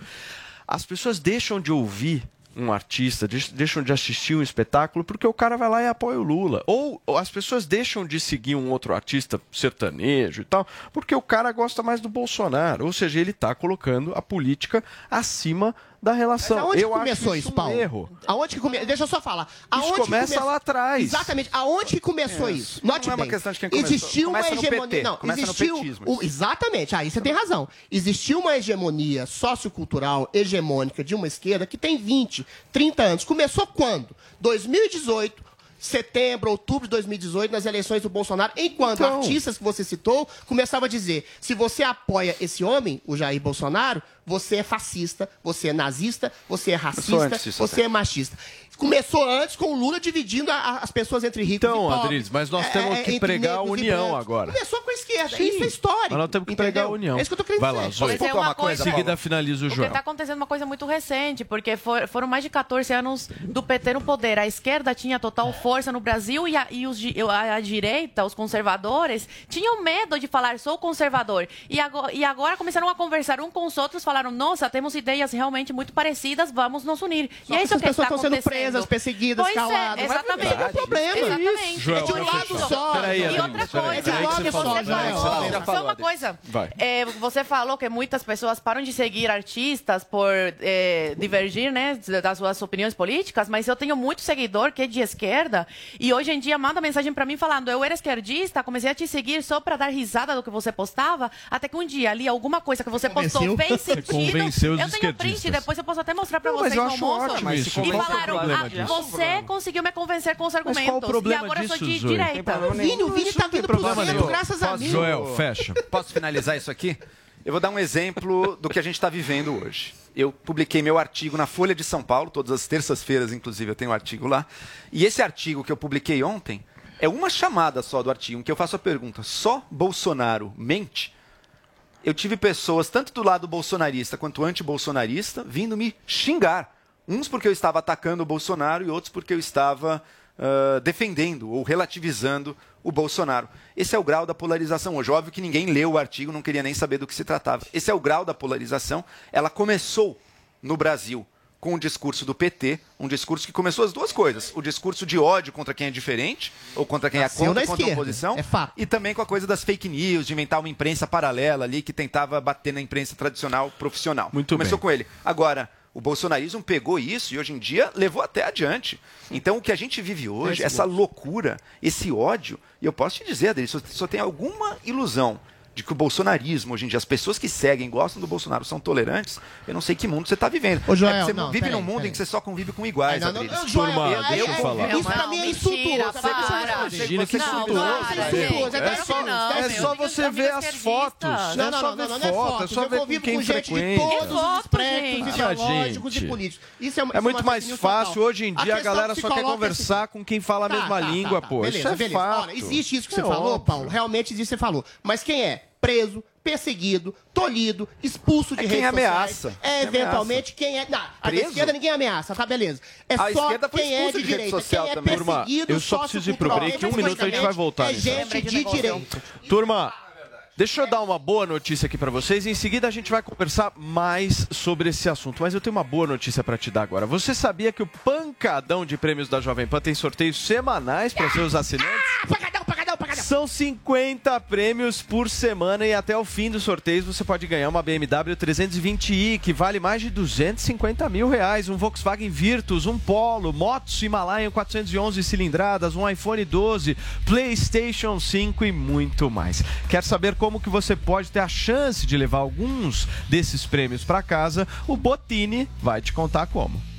As pessoas deixam de ouvir um artista, deix- deixam de assistir um espetáculo porque o cara vai lá e apoia o Lula. Ou ou as pessoas deixam de seguir um outro artista sertanejo e tal, porque o cara gosta mais do Bolsonaro. Ou seja, ele está colocando a política acima da relação. Mas aonde eu que começou acho isso, um Paulo? erro. Aonde que come... Deixa eu só falar. Aonde que começa come- lá atrás. Exatamente. Aonde que começou É. isso? Não Note é uma bem. questão de quem começou. Existiu Começa uma no hegemonia. PT, Não, começa existiu. o- Exatamente. Aí você tem razão. Existiu uma hegemonia sociocultural hegemônica de uma esquerda que tem 20, 30 anos. Começou quando? 2018. Setembro, outubro de 2018, nas eleições do Bolsonaro, enquanto Então. artistas que você citou começavam a dizer: se você apoia esse homem, o Jair Bolsonaro, você é fascista, você é nazista, você é racista, você é machista. Começou antes com o Lula dividindo a- a- as pessoas entre ricos e Então, pobres. Adriles, mas nós É, temos é, que pregar a e união agora. Começou com a esquerda. Sim. Isso é histórico. Mas nós temos que entendeu? pregar a união. É isso que eu tô querendo Vai lá, dizer. Zoe. Mas é uma coisa, Em seguida finaliza o Porque Joel. está acontecendo uma coisa muito recente, porque for- foram mais de 14 anos do PT no poder. A esquerda tinha total força no Brasil e a, e os a, a direita, os conservadores, tinham medo de falar sou conservador. E agora, e agora começaram a conversar um com os outros, falaram, nossa, temos ideias realmente muito parecidas, vamos nos unir. Só e é que isso que está pessoas estão sendo acontecendo. presas, perseguidas, pois caladas. É, Mas exatamente. esse é o problema. Exatamente. Joel, É de um lado só. Peraí, e outra coisa, peraí que você você falou, falou, Joel, você já só falou, uma coisa. É, você falou que muitas pessoas param de seguir artistas por é, divergir, né, das suas opiniões políticas, mas eu tenho muito seguidor que é de esquerda e hoje em dia manda mensagem pra mim falando: eu era esquerdista, comecei a te seguir só pra dar risada do que você postava, até que um dia ali alguma coisa que você postou fez sentido. convenceu os eu tenho print, depois eu posso até mostrar pra Não, mas vocês eu no acho almoço. ótimo. E é falaram: ah, disso? você conseguiu me convencer com os argumentos. qual o problema e agora eu sou de disso, Zoe? direita. Nenhum. O Vini tá vindo pro centro graças a mim. Joel, fecha. Posso finalizar isso aqui? Eu vou dar um exemplo do que a gente está vivendo hoje. Eu publiquei meu artigo na Folha de São Paulo, todas as terças-feiras, inclusive, eu tenho um artigo lá. E esse artigo que eu publiquei ontem é uma chamada só do artigo, em que eu faço a pergunta: só Bolsonaro mente? Eu tive pessoas, tanto do lado bolsonarista quanto anti-bolsonarista, vindo me xingar. Uns porque eu estava atacando o Bolsonaro e outros porque eu estava ah, defendendo ou relativizando o Bolsonaro. Esse é o grau da polarização hoje. Óbvio que ninguém leu o artigo, não queria nem saber do que se tratava. Esse é o grau da polarização. Ela começou no Brasil com o discurso do PT, um discurso que começou as duas coisas. O discurso de ódio contra quem é diferente, ou contra quem Nasceu é contra, contra a oposição. é fato. E também com a coisa das fake news, de inventar uma imprensa paralela ali que tentava bater na imprensa tradicional profissional. Muito Começou bem. com ele. Agora, o bolsonarismo pegou isso e hoje em dia levou até adiante. Então, o que a gente vive hoje, essa loucura, esse ódio, e eu posso te dizer, Adri, se você só tem alguma ilusão de que o bolsonarismo, hoje em dia, as pessoas que seguem, gostam do Bolsonaro, são tolerantes, eu não sei que mundo você está vivendo. Ô, Joel, é que você não, vive peraí, num mundo peraí. em que você só convive com iguais, Não, não, Adriles. não, Joel, Turma, deixa eu falar. Isso pra mim é insultuoso. Imagina que Não, insultuoso. É, é só, que não, é só você ver as fotos. Não, é não, só não, é foto, é só Eu ver com convivo quem com gente de frequenta. todos os espectros ideológicos e políticos. Isso é, É muito mais fácil. Hoje em dia a galera que só quer é conversar com quem fala a Tá, mesma tá, língua, tá, pô. Beleza, Isso é fato. Existe isso que você É falou. Paulo. Realmente existe, você falou. Mas quem é preso, perseguido, tolhido, expulso de É quem redes sociais. ameaça. É Quem eventualmente quem é. Não, a esquerda ninguém ameaça, tá beleza. É A só quem é de de rede direita. social quem é também. Turma, perseguido, eu só preciso ir pro break. Um minuto a gente vai voltar. É gente de direita. Turma, deixa eu dar uma boa notícia aqui pra vocês. Em seguida a gente vai conversar mais sobre esse assunto. Mas eu tenho uma boa notícia pra te dar agora. Você sabia que o pancadão de prêmios da Jovem Pan tem sorteios semanais para seus assinantes? São 50 prêmios por semana e até o fim dos sorteios você pode ganhar uma BMW 320i que vale mais de 250 mil reais, um Volkswagen Virtus, um Polo, motos Himalayan 411 cilindradas, um iPhone 12, PlayStation 5 e muito mais. Quer saber como que você pode ter a chance de levar alguns desses prêmios para casa? O Botini vai te contar como.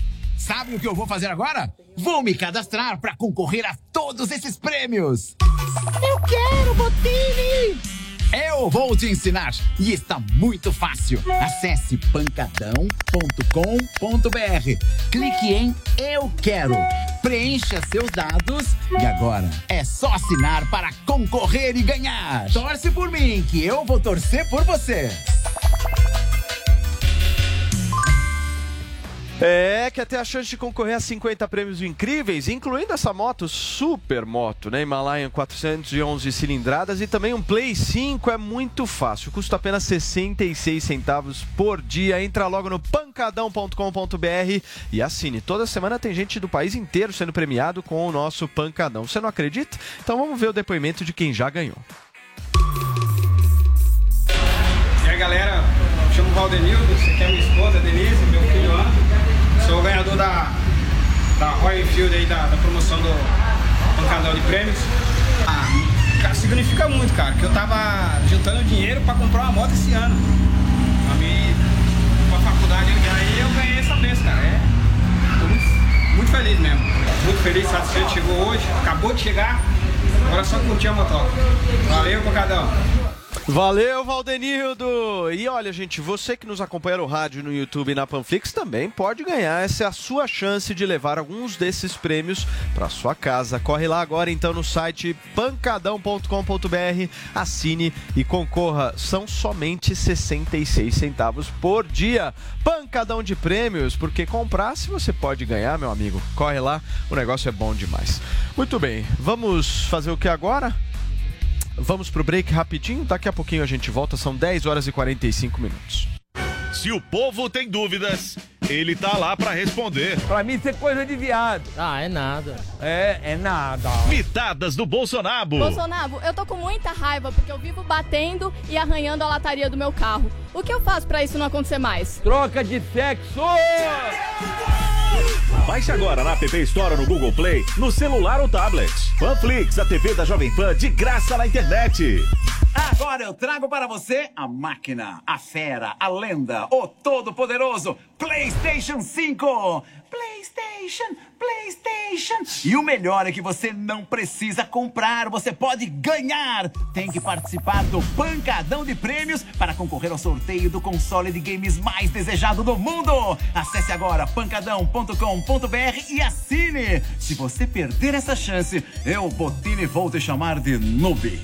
Sabe o que eu vou fazer agora? Vou me cadastrar para concorrer a todos esses prêmios. Eu quero, Botini! Eu vou te ensinar e está muito fácil. Acesse pancadão.com.br. Clique em Eu Quero. Preencha seus dados e agora é só assinar para concorrer e ganhar. Torce por mim, que eu vou torcer por você. É, quer ter a chance de concorrer a 50 prêmios incríveis, incluindo essa moto super moto, né? Himalayan 411 cilindradas e também um Play 5, é muito fácil. Custa apenas 66 centavos por dia. Entra logo no pancadão.com.br e assine. Toda semana tem gente do país inteiro sendo premiado com o nosso Pancadão. Você não acredita? Então vamos ver o depoimento de quem já ganhou. E aí galera, me chamo Valdenildo, você quer minha esposa, Denise, meu filho André. Sou o ganhador da, da Royal Enfield aí, da, da promoção do pancadão de prêmios. Ah, significa muito, cara, que eu tava juntando dinheiro pra comprar uma moto esse ano. Pra mim, pra faculdade, aí eu ganhei essa vez, cara. É, tô muito, muito feliz mesmo. Muito feliz, satisfeito, chegou hoje, acabou de chegar. Agora só curtir a motoca. Valeu, pancadão. Valeu, Valdenildo! E olha, gente, você que nos acompanha no rádio, no YouTube e na Panflix também pode ganhar. Essa é a sua chance de levar alguns desses prêmios para sua casa. Corre lá agora então no site pancadão.com.br, assine e concorra. São somente 66 centavos por dia. Pancadão de prêmios, porque comprar se você pode ganhar, meu amigo. Corre lá, o negócio é bom demais. Muito bem, vamos fazer o que agora? Vamos pro break rapidinho, daqui a pouquinho a gente volta, são 10 horas e 45 minutos. Se o povo tem dúvidas, ele tá lá pra responder. Pra mim isso é coisa de viado. Ah, é nada. É, é nada. Mitadas do Bolsonaro. Bolsonaro, eu tô com muita raiva porque eu vivo batendo e arranhando a lataria do meu carro. O que eu faço pra isso não acontecer mais? Troca de sexo! Baixe agora na App Store no Google Play, no celular ou tablet. Panflix, a TV da Jovem Pan de graça na internet. Agora eu trago para você a máquina, a fera, a lenda, o todo-poderoso PlayStation 5. PlayStation, PlayStation. E o melhor é que você não precisa comprar, você pode ganhar. Tem que participar do Pancadão de Prêmios para concorrer ao sorteio do console de games mais desejado do mundo. Acesse agora pancadão.com.br e assine. Se você perder essa chance, eu, Botini, vou te chamar de noob.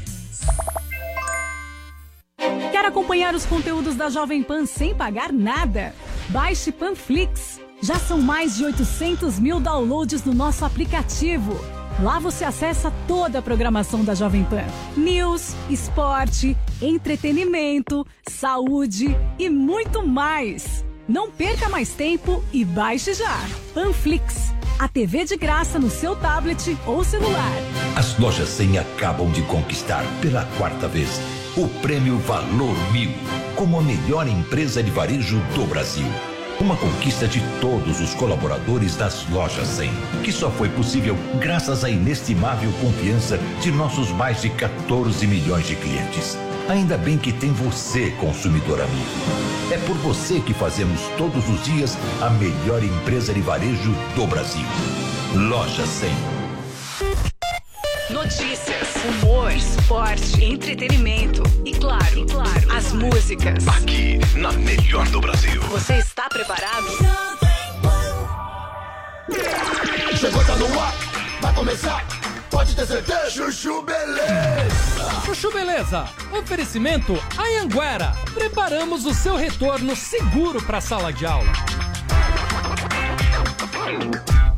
Quer acompanhar os conteúdos da Jovem Pan sem pagar nada? Baixe Panflix. Já são mais de 800 mil downloads no nosso aplicativo. Lá você acessa toda a programação da Jovem Pan: news, esporte, entretenimento, saúde e muito mais. Não perca mais tempo e baixe já. Panflix, a TV de graça no seu tablet ou celular. As lojas 100 acabam de conquistar pela quarta vez o prêmio Valor Mil como a melhor empresa de varejo do Brasil. Uma conquista de todos os colaboradores das lojas 100, que só foi possível graças à inestimável confiança de nossos mais de 14 milhões de clientes. Ainda bem que tem você, consumidor amigo. É por você que fazemos todos os dias a melhor empresa de varejo do Brasil. Loja 100. Notícias, humor, esporte, entretenimento e claro, claro, as músicas. Aqui, na melhor do Brasil. Você está preparado? Chegou, tá no ar, vai começar, pode ter certeza. Chuchu Beleza. Chuchu Beleza. Oferecimento Anhanguera. Preparamos o seu retorno seguro para a sala de aula.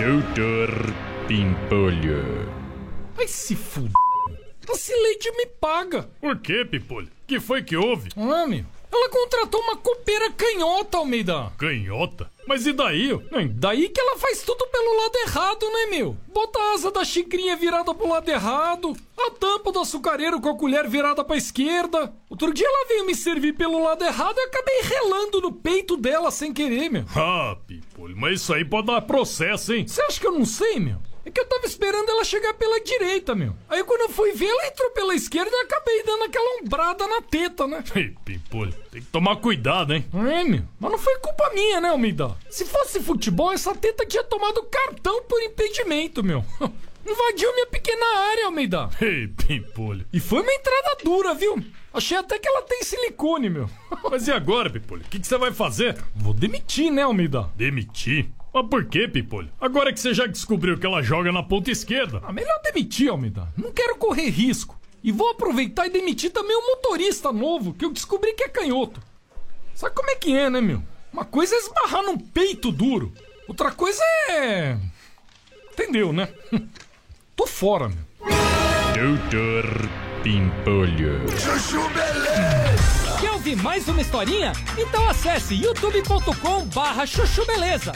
Doutor Pimpolho. Vai se fuder. A Cileide me paga. Por que, Pimpolho? que foi que houve? Ah, meu. Ela contratou uma copeira canhota, Almeida. Canhota? Mas e daí? Não, daí que ela faz tudo pelo lado errado, né, meu? Bota a asa da xicrinha virada pro lado errado, a tampa do açucareiro com a colher virada pra esquerda. Outro dia ela veio me servir pelo lado errado e eu acabei relando no peito dela sem querer, meu. Ah, Pimpolho, mas isso aí pode dar processo, hein? Você acha que eu não sei, meu? É que eu tava esperando ela chegar pela direita, meu. Aí quando eu fui ver, ela entrou pela esquerda e acabei dando aquela ombrada na teta, né? Ei, Pimpolho, tem que tomar cuidado, hein? É, meu. Mas não foi culpa minha, né, Almeida? Se fosse futebol, essa teta tinha tomado cartão por impedimento, meu. Invadiu minha pequena área, Almeida. Ei, Pimpolho. E foi uma entrada dura, viu? Achei até que ela tem silicone, meu. Mas e agora, Pimpolho? O que, que você vai fazer? Vou demitir, né, Almeida? Demitir? Mas por que, Pimpolho? Agora que você já descobriu que ela joga na ponta esquerda. Ah, melhor demitir, Almeida. Não quero correr risco. E vou aproveitar e demitir também um motorista novo, que eu descobri que é canhoto. Sabe como é que é, né, meu? Uma coisa é esbarrar num peito duro. Outra coisa é. Entendeu, né? Tô fora, meu. Doutor Pimpolho. Chuchu Beleza! Quer ouvir mais uma historinha? Então acesse youtube.com barra chuchu beleza.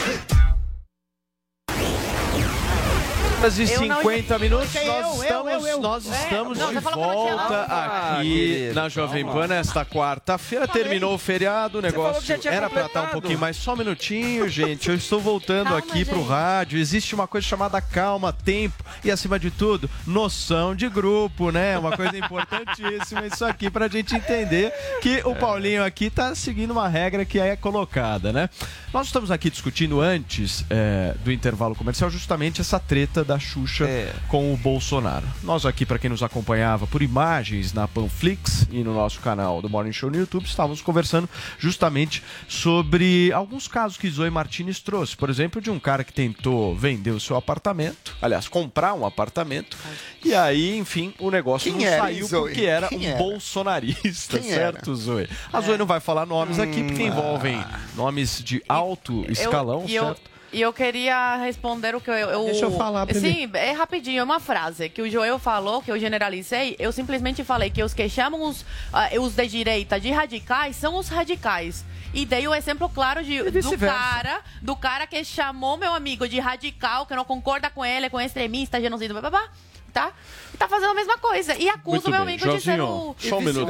Horas e Eu não- 50 minutos, nós eu, estamos, eu, eu. nós É, estamos não, de não volta aqui querido, na Jovem calma. Pan nesta quarta-feira. Terminou o feriado, o negócio era pra estar um completado. pouquinho mais. Só um minutinho, gente. Eu estou voltando aqui pro rádio. Existe uma coisa chamada calma, tempo e, acima de tudo, noção de grupo, né? Uma coisa importantíssima isso aqui pra gente entender que o Paulinho aqui tá seguindo uma regra que é colocada, né? Nós estamos aqui discutindo antes é, do intervalo comercial justamente essa treta da Xuxa com o Bolsonaro. Nós aqui, para quem nos acompanhava por imagens na Panflix e no nosso canal do Morning Show no YouTube, estávamos conversando justamente sobre alguns casos que Zoe Martinez trouxe. Por exemplo, de um cara que tentou vender o seu apartamento, aliás, comprar um apartamento, e aí, enfim, o negócio Quem não era, saiu Zoe? porque era Quem um era? bolsonarista, Quem certo, Zoe? A Zoe não vai falar nomes aqui porque envolvem nomes de alto escalão, eu, e eu, certo? E eu queria responder o que eu. eu Deixa eu falar primeiro. Sim, é rapidinho, é uma frase que o Joel falou, que eu generalizei. Eu simplesmente falei que os que chamam os, ah, os de direita de radicais são os radicais. E dei o exemplo claro de, do cara, do cara que chamou meu amigo de radical, que não concorda com ele, com extremista, genocida, babá, tá? E tá fazendo a mesma coisa. E acusa o meu amigo de ser o. só um minuto.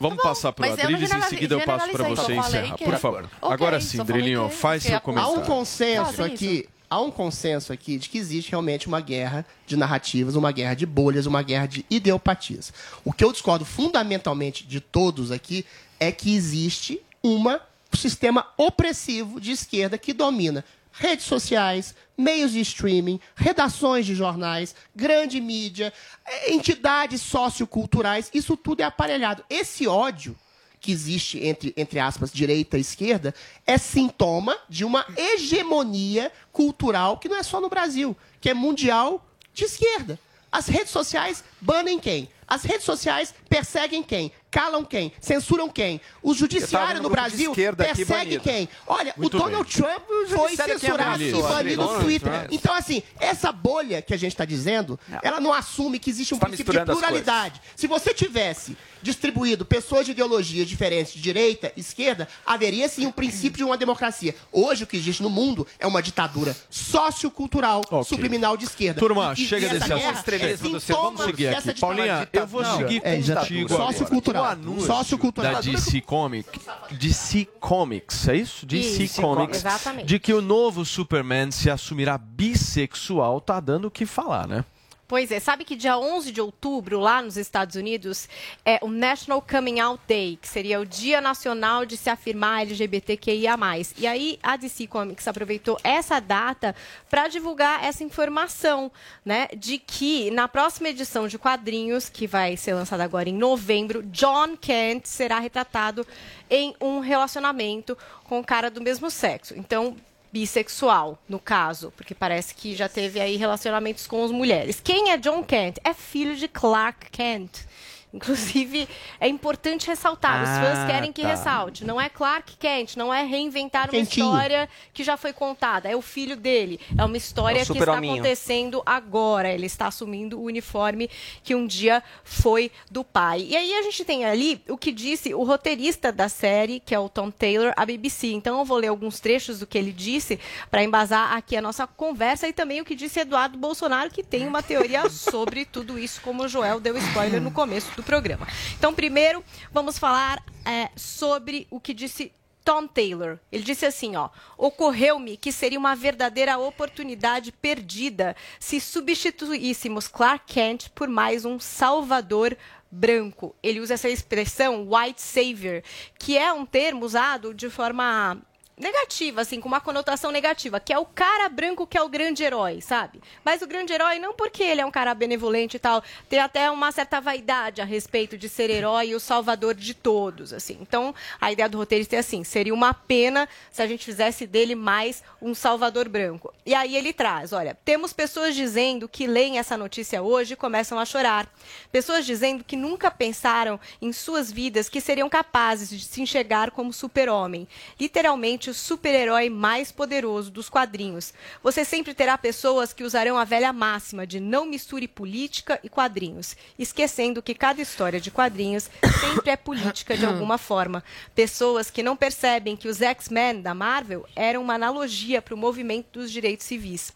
Vamos passar para o Adriles e em seguida eu passo para você encerrar. que Por favor. Agora sim, Drilinho, que- faz que seu ia- Há comentário. um consenso isso. aqui. Há um consenso aqui de que existe realmente uma guerra de narrativas, uma guerra de bolhas, uma guerra de ideopatias. O que eu discordo fundamentalmente de todos aqui é que existe uma, um sistema opressivo de esquerda que domina redes sociais, meios de streaming, redações de jornais, grande mídia, eh, entidades socioculturais, isso tudo é aparelhado. Esse ódio que existe entre, entre aspas, direita e esquerda, é sintoma de uma hegemonia cultural que não é só no Brasil, que é mundial de esquerda. As redes sociais banem quem? As redes sociais perseguem quem? Calam quem? Censuram quem? O judiciário no Brasil aqui persegue quem? Olha, Muito o Donald bem. Trump foi é censurado e banido no Twitter. Então, assim, essa bolha que a gente está dizendo, ela não assume que existe um Está princípio de pluralidade. Se você tivesse distribuído pessoas de ideologias diferentes, de direita, esquerda, haveria sim um princípio de uma democracia. Hoje, o que existe no mundo é uma ditadura sociocultural, subliminal de esquerda. Turma, E- chega desse assunto. é Vamos seguir aqui. ditadura. Paulinha, eu vou Não, seguir é, contigo Sociocultural. O Sociocultural. Da DC Comics, DC Comics, é isso? DC Isso, Comics. exatamente. De que o novo Superman se assumirá bissexual, tá dando o que falar, né? Pois é, sabe que dia 11 de outubro, lá nos Estados Unidos, é o National Coming Out Day, que seria o Dia Nacional de se afirmar LGBTQIA+. E aí a DC Comics aproveitou essa data para divulgar essa informação, né, de que na próxima edição de quadrinhos, que vai ser lançada agora em novembro, John Kent será retratado em um relacionamento com o cara do mesmo sexo. Então, bissexual, no caso, porque parece que já teve aí relacionamentos com as mulheres. Quem é John Kent? É filho de Clark Kent. Inclusive, é importante ressaltar, os fãs Ah, querem que tá. ressalte. Não é Clark Kent, não é reinventar uma Quentinho. história que já foi contada, é o filho dele. É uma história É que está super-hominho. acontecendo agora. Ele está assumindo o uniforme que um dia foi do pai. E aí a gente tem ali o que disse o roteirista da série, que é o Tom Taylor, à BBC. Então eu vou ler alguns trechos do que ele disse para embasar aqui a nossa conversa e também o que disse Eduardo Bolsonaro, que tem uma teoria sobre tudo isso, como o Joel deu spoiler no começo do programa. Então, primeiro, vamos falar é, sobre o que disse Tom Taylor. Ele disse assim, ó: "Ocorreu-me que seria uma verdadeira oportunidade perdida se substituíssemos Clark Kent por mais um salvador branco. Ele usa essa expressão white savior, que é um termo usado de forma negativa, assim, com uma conotação negativa, que é o cara branco que é o grande herói, sabe? Mas o grande herói não porque ele é um cara benevolente e tal, tem até uma certa vaidade a respeito de ser herói e o salvador de todos, assim. Então, a ideia do roteirista é assim, seria uma pena se a gente fizesse dele mais um salvador branco. E aí ele traz, olha, temos pessoas dizendo que leem essa notícia hoje e começam a chorar. Pessoas dizendo que nunca pensaram em suas vidas que seriam capazes de se enxergar como super-homem. Literalmente o super-herói mais poderoso dos quadrinhos. Você sempre terá pessoas que usarão a velha máxima de não misture política e quadrinhos, esquecendo que cada história de quadrinhos sempre é política de alguma forma. Pessoas que não percebem que os X-Men da Marvel eram uma analogia para o movimento dos direitos civis.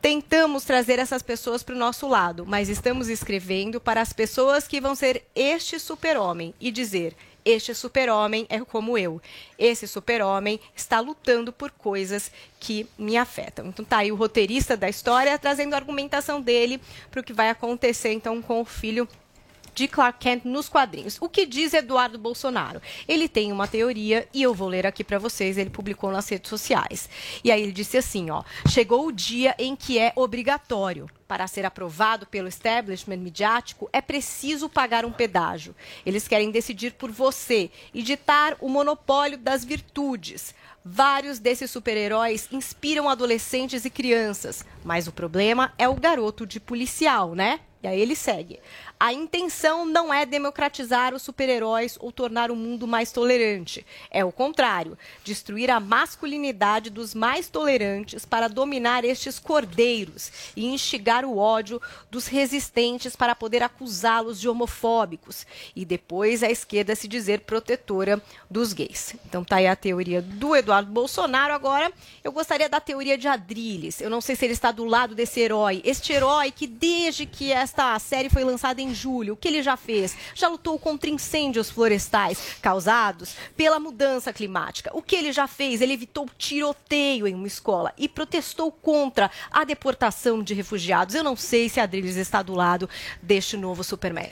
Tentamos trazer essas pessoas para o nosso lado, mas estamos escrevendo para as pessoas que vão ser este super-homem e dizer: este super-homem é como eu. Esse super-homem está lutando por coisas que me afetam. Então tá aí o roteirista da história trazendo a argumentação dele para o que vai acontecer então com o filho de Clark Kent nos quadrinhos. O que diz Eduardo Bolsonaro? Ele tem uma teoria e eu vou ler aqui para vocês, ele publicou nas redes sociais. E aí ele disse assim, ó: "Chegou o dia em que é obrigatório para ser aprovado pelo establishment midiático, é preciso pagar um pedágio. Eles querem decidir por você e ditar o monopólio das virtudes. Vários desses super-heróis inspiram adolescentes e crianças, mas o problema é o garoto de policial, né? E aí ele segue. A intenção não é democratizar os super-heróis ou tornar o mundo mais tolerante. É o contrário, destruir a masculinidade dos mais tolerantes para dominar estes cordeiros e instigar o ódio dos resistentes para poder acusá-los de homofóbicos. E depois a esquerda se dizer protetora dos gays. Então tá aí a teoria do Eduardo Bolsonaro. Agora, eu gostaria da teoria de Adrilles. Eu não sei se ele está do lado desse herói. Este herói que desde que esta série foi lançada em julho, o que ele já fez? Já lutou contra incêndios florestais causados pela mudança climática. O que ele já fez? Ele evitou tiroteio em uma escola e protestou contra a deportação de refugiados. Eu não sei se Adrilles está do lado deste novo Superman.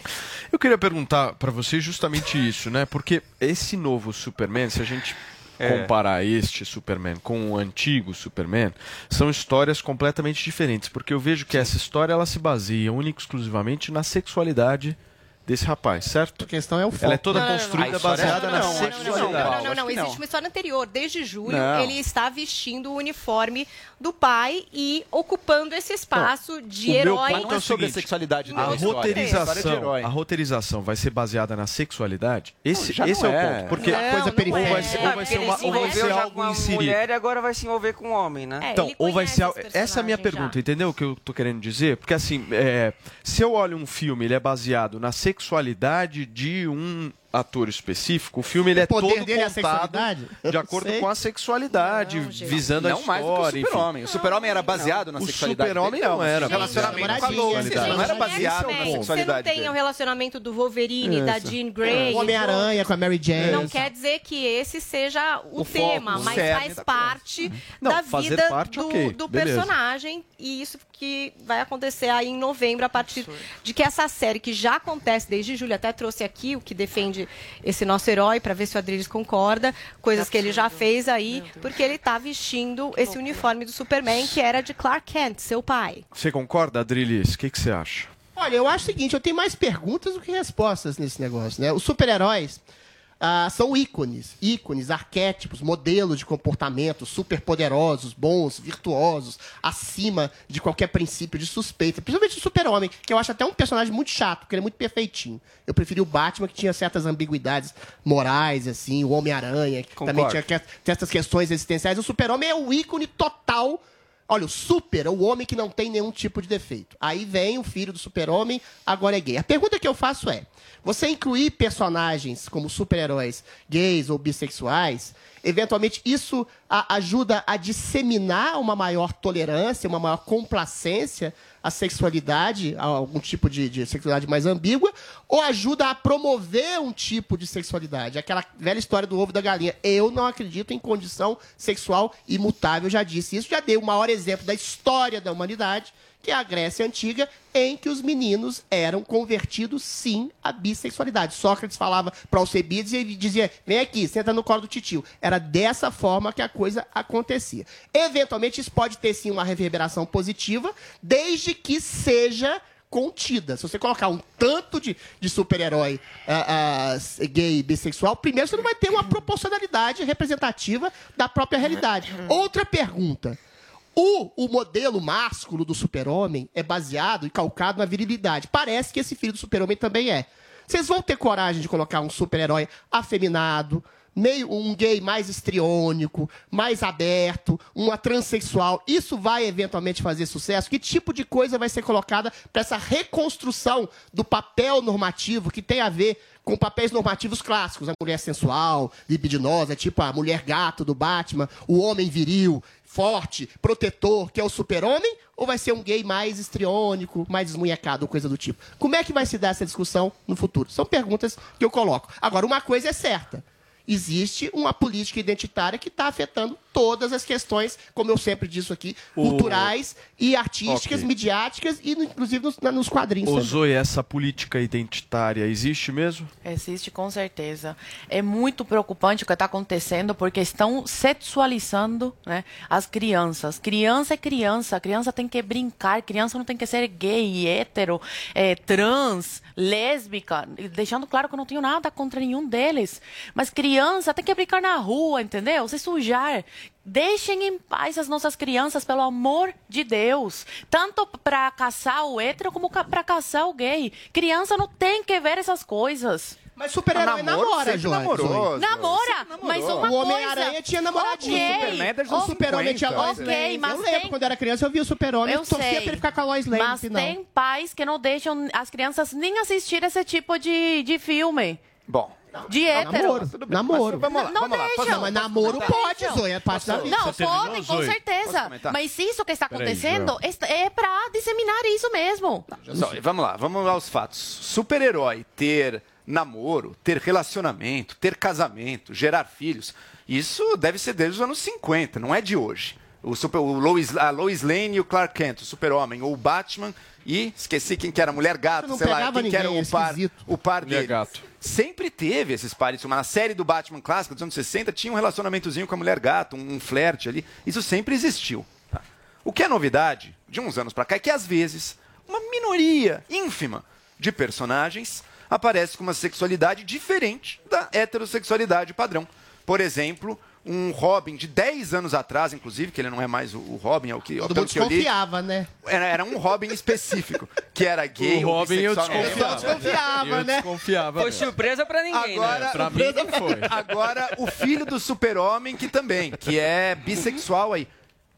Eu queria perguntar pra você justamente isso, né? Porque esse novo Superman, se a gente É. comparar este Superman com o antigo Superman, são histórias completamente diferentes, porque eu vejo que essa história ela se baseia única e exclusivamente na sexualidade desse rapaz, certo? A questão é o Ela é toda Não, não, não, construída não. A história- baseada na não, não, não, sexualidade. Não, não, não. Existe uma história anterior. Desde julho, Não. ele está vestindo o uniforme do pai e ocupando esse espaço de O meu herói. ponto é o seguinte, sexualidade a dele, roteirização, História de herói. a roteirização vai ser baseada na sexualidade? Esse, esse não é, o é. ponto. Porque Não, coisa não periférica. é. Ou vai ser, ou vai ser uma, ou vai ser algo inserido. mulher e agora vai se envolver com um homem, né? Então, ou vai ser. Essa é a minha pergunta, entendeu o que eu tô querendo dizer? Porque assim, é, se eu olho um filme, ele é baseado na sexualidade de um ator específico, o filme ele é O poder todo dele é a contado sexualidade? de acordo Sei. com a sexualidade, visando a Não mais do que o história. super-homem. O super-homem era baseado na O sexualidade super-homem dele? não era. O relacionamento com a Lois não era baseado é o na ponto. Você não sexualidade tem o relacionamento do Wolverine, da. Jean Grey. O Homem-Aranha com a Mary Jane. Não quer dizer que esse seja o, O tema, foco, o mas faz parte Não, da vida parte, do, ok, do personagem. E isso que vai acontecer aí em novembro, a partir de que essa série, que já acontece desde julho, até trouxe aqui o que defende esse nosso herói, para ver se o Adriles concorda, coisas que ele já fez aí, porque ele tá vestindo esse uniforme do Superman, que era de Clark Kent, seu pai. Você concorda, Adrilis? O que, que você acha? Olha, eu acho o seguinte, eu tenho mais perguntas do que respostas nesse negócio, né? Os super-heróis ah, são ícones, ícones, arquétipos, modelos de comportamento super poderosos, bons, virtuosos, acima de qualquer princípio de suspeita. Principalmente o super-homem, que eu acho até um personagem muito chato, porque ele é muito perfeitinho. Eu preferi o Batman, que tinha certas ambiguidades morais, assim, o Homem-Aranha, que também Concordo. tinha que- certas questões existenciais. O super-homem é o ícone total Olha, o super é o homem que não tem nenhum tipo de defeito. Aí vem o filho do super-homem, agora é gay. A pergunta que eu faço é: você incluir personagens como super-heróis gays ou bissexuais, eventualmente isso a- ajuda a disseminar uma maior tolerância, uma maior complacência à sexualidade, a algum tipo de, de sexualidade mais ambígua, ou ajuda a promover um tipo de sexualidade? Aquela velha história do ovo da galinha. Eu não acredito em condição sexual imutável, já disse isso, já dei o maior exemplo da história da humanidade, que é a Grécia Antiga, em que os meninos eram convertidos, sim, à bissexualidade. Sócrates falava para Alcebiades e dizia, vem aqui, senta no colo do titio. Era dessa forma que a coisa acontecia. Eventualmente, isso pode ter, sim, uma reverberação positiva, desde que seja contida. Se você colocar um tanto de, de super-herói ah, ah, gay bissexual, primeiro você não vai ter uma proporcionalidade representativa da própria realidade. Outra pergunta. O, o modelo másculo do super-homem é baseado e calcado na virilidade. Parece que esse filho do super-homem também é. Vocês vão ter coragem de colocar um super-herói afeminado, meio um gay mais estriônico, mais aberto, uma transexual. Isso vai eventualmente fazer sucesso? Que tipo de coisa vai ser colocada para essa reconstrução do papel normativo que tem a ver com papéis normativos clássicos, a mulher sensual, libidinosa, tipo a mulher gato do Batman, o homem viril, forte, protetor, que é o super-homem, ou vai ser um gay mais estriônico, mais desmunhecado, coisa do tipo? Como é que vai se dar essa discussão no futuro? São perguntas que eu coloco. Agora, uma coisa é certa. Existe uma política identitária que está afetando todas as questões, como eu sempre disse aqui, O- culturais e artísticas, Ok. midiáticas e, inclusive, nos, nos quadrinhos. Ô. Zoe, essa política identitária existe mesmo? Existe com certeza. É muito preocupante o que está acontecendo porque estão sexualizando né, as crianças. Criança é criança, criança tem que brincar, criança não tem que ser gay, hétero, eh, trans, lésbica. Deixando claro que eu não tenho nada contra nenhum deles. Mas criança tem que brincar na rua, entendeu? Se sujar. Deixem em paz as nossas crianças, pelo amor de Deus. Tanto para caçar o hétero como para caçar o gay. Criança não tem que ver essas coisas. Mas super-herói namora, João. Namora, mas uma O Homem-Aranha coisa- tinha namoradinho. Ok, Superman, ok, o Super-Homem tinha Lois ok, Lane. mas eu lembro, tem- quando eu era criança, eu via o Super-Homem Eu e torcia sei. pra ele ficar com a Lois Lane Mas final. tem pais que não deixam as crianças nem assistir esse tipo de, de filme. Bom. De hétero. Namoro, namoro. vamos lá, Não vamos lá, deixam. Não, mas namoro Não pode, deixam. Zoe, é parte da vida. Não, podem, com certeza. Mas isso que está acontecendo é para disseminar isso mesmo. Só, vamos lá, vamos aos fatos. Super-herói ter namoro, ter relacionamento, ter casamento, gerar filhos, isso deve ser desde os anos 50, não é de hoje. O, super, o Lois, a Lois Lane e o Clark Kent, o super-homem, ou o Batman e, esqueci quem que era, a Mulher Gato, sei lá, quem que era ninguém, o é par, esquisito. o par Mulher dele. Gato. Sempre teve esses pares, mas na série do Batman clássica dos anos 60 tinha um relacionamentozinho com a Mulher Gato, um, um flerte ali, isso sempre existiu. tá? O que é novidade, de uns anos pra cá, é que às vezes uma minoria ínfima de personagens aparece com uma sexualidade diferente da heterossexualidade padrão. Por exemplo, um Robin de 10 anos atrás, inclusive, que ele não é mais o, Robin, é o que, Todo pelo mundo que eu li. desconfiava, né? Era, era um Robin específico, que era gay O Robin eu desconfiava. É, desconfiava, Eu né? desconfiava. Foi surpresa pra ninguém, Agora, né? Pra mim foi. Agora, o filho do super-homem, que também, que é bissexual aí.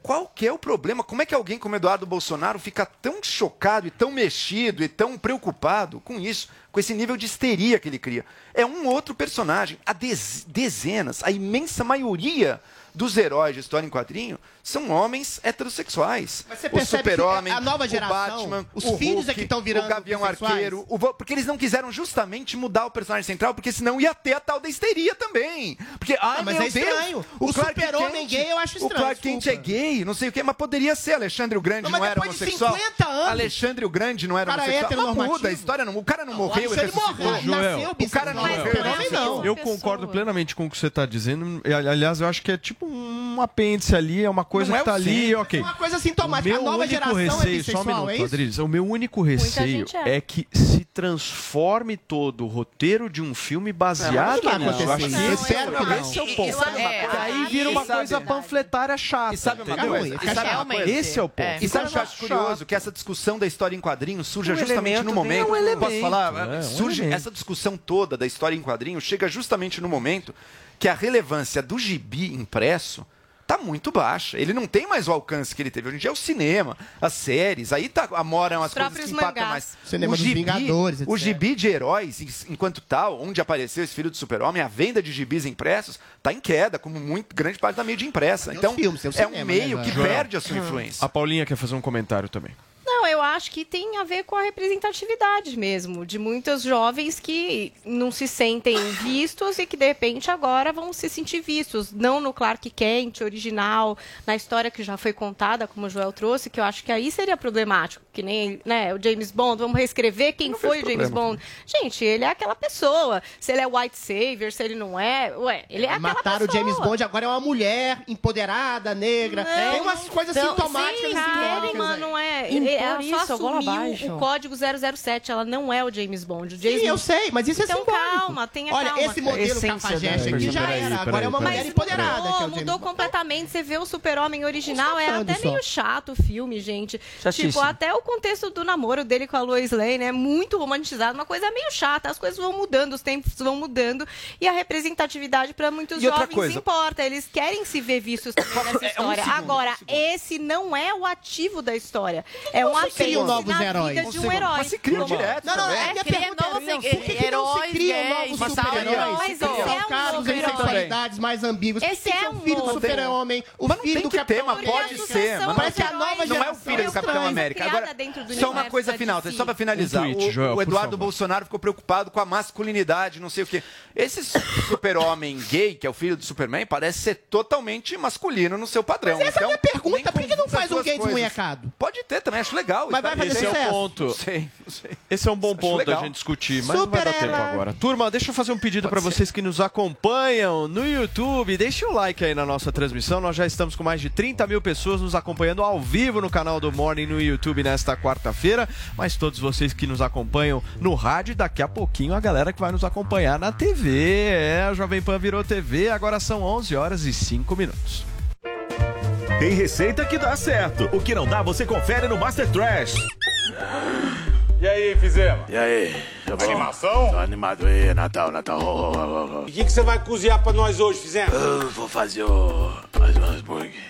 Qual que é o problema? Como é que alguém como Eduardo Bolsonaro fica tão chocado e tão mexido e tão preocupado com isso? com esse nível de histeria que ele cria. É um outro personagem. Há dez- dezenas, a imensa maioria dos heróis de história em quadrinho são homens heterossexuais. Mas você o Super-Homem, a nova o geração, Batman, os o filhos Hulk, é que estão virando o Gavião? Arqueiro, o Vo- porque eles não quiseram justamente mudar o personagem central, porque senão ia ter a tal da histeria também. Porque, ai Não, mas meu é estranho. Deus, O Clark super-homem gay eu acho O estranho, Clark Kent é gay, não sei o quê, mas poderia ser. Alexandre o Grande Não, não, mas era depois de homossexual. 50 anos. Alexandre o Grande não era Cara homossexual. Mas heteronormativo. muda, a história não, o cara não morreu e Alexandre ressuscitou. morreu, nasceu o cara não morreu. Não. Eu concordo plenamente com o que você está dizendo. Aliás, eu acho que é tipo um apêndice ali, é uma coisa Não é que tá o ali, centro. ok. É uma coisa sintomática. O A meu nova único geração é receio, só um bissexual, minuto, é isso? Adriles, o meu único receio é. é. que se transforme todo o roteiro de um filme baseado Não, vai nisso. Eu acho que Não, esse, não. esse é o E- ponto. e aí vira uma coisa panfletária chata. E sabe uma entendeu? coisa? Sabe uma coisa? Esse é o ponto. E sabe o que eu acho curioso? Que essa discussão da história em quadrinhos surge Um justamente no momento. É um Posso falar? é, um surge elemento. essa discussão toda da história em quadrinhos chega justamente no momento que a relevância do gibi impresso tá muito baixa. Ele não tem mais o alcance que ele teve. Hoje em dia é o cinema, as séries, aí tá, moram as coisas que impactam mangás. mais. Cinema o dos gibi, Vingadores, O gibi de heróis, en- enquanto tal, onde apareceu esse filho do super-homem, a venda de gibis impressos tá em queda, como muito grande parte da mídia impressa. Tem Então, filmes, tem o é cinema, um meio né, que perde a sua influência. A Paulinha quer fazer um comentário também. Não, eu acho que tem a ver com a representatividade mesmo, de muitos jovens que não se sentem vistos e que de repente agora vão se sentir vistos, não no Clark Kent original, na história que já foi contada, como o Joel trouxe, que eu acho que aí seria problemático, que nem né, o James Bond, vamos reescrever quem foi o James problema. Bond. Gente, ele é aquela pessoa, se ele é white savior, se ele não é, ué, ele é aquela Mataram o pessoa. James Bond, agora é uma mulher empoderada, negra. Não, Tem umas coisas então, sintomáticas sim, calma, não é. Impor ela só isso, assumiu o código 007, ela não é o James Bond. O James Sim, eu sei, mas isso é então, simbólico. calma, tenha Olha, calma. esse modelo cafajeste aqui já era. Agora é uma mulher empoderada. é Mudou, mudou completamente. Você vê o super-homem original, é até só. meio chato o filme, gente. Chatíssimo. Tipo, até o contexto do namoro dele com a Lois Lane é muito romantizado, uma coisa meio chata. As coisas vão mudando, os tempos vão mudando e a representatividade para muitos E jovens coisa- importa. Eles querem se ver vistos nessa história. segundo, Agora, esse não é o ativo da história. É um se criam novos heróis. Um herói. Mas se criam direto Não, não, é, minha Cria pergunta novos é, por que, que não se heróis criam novos super-heróis? mas é um em herói. sexualidades mais ambíguas. Esse é o um filho do super-homem, o filho do Capitão mas pode América. ser. Mas não, Parece que a nova não é o filho do Capitão. América. Agora, só uma coisa final, só pra finalizar. O, Eduardo. Bolsonaro ficou preocupado com a masculinidade, não sei o quê. Esse super-homem gay, que é o filho do Superman, parece ser totalmente masculino no seu padrão. Mas essa é a Então, minha pergunta, por que não faz um gay desmunhecado? Pode ter também, acho legal. Mas vai fazer Esse é o sucesso? ponto. Não sei, não sei. Esse é um bom ponto legal. da gente discutir, mas não vai dar Super tempo ela. agora. Turma, deixa eu fazer um pedido para vocês que nos acompanham no YouTube. Deixa o like aí na nossa transmissão. Nós já estamos com mais de 30 mil pessoas nos acompanhando ao vivo no canal do Morning no YouTube nesta quarta-feira. Mas todos vocês que nos acompanham no rádio, daqui a pouquinho a galera que vai nos acompanhar na TV. É, a Jovem Pan virou TV, agora são 11 horas e 5 minutos. Tem receita que dá certo. O que não dá, você confere no Master Trash. E aí, fizemos? E aí? Tá bom? Animação? Tô animado aí, Natal, Natal. O que, que você vai cozinhar pra nós hoje, fizemos? Eu vou fazer o... mais um hambúrguer.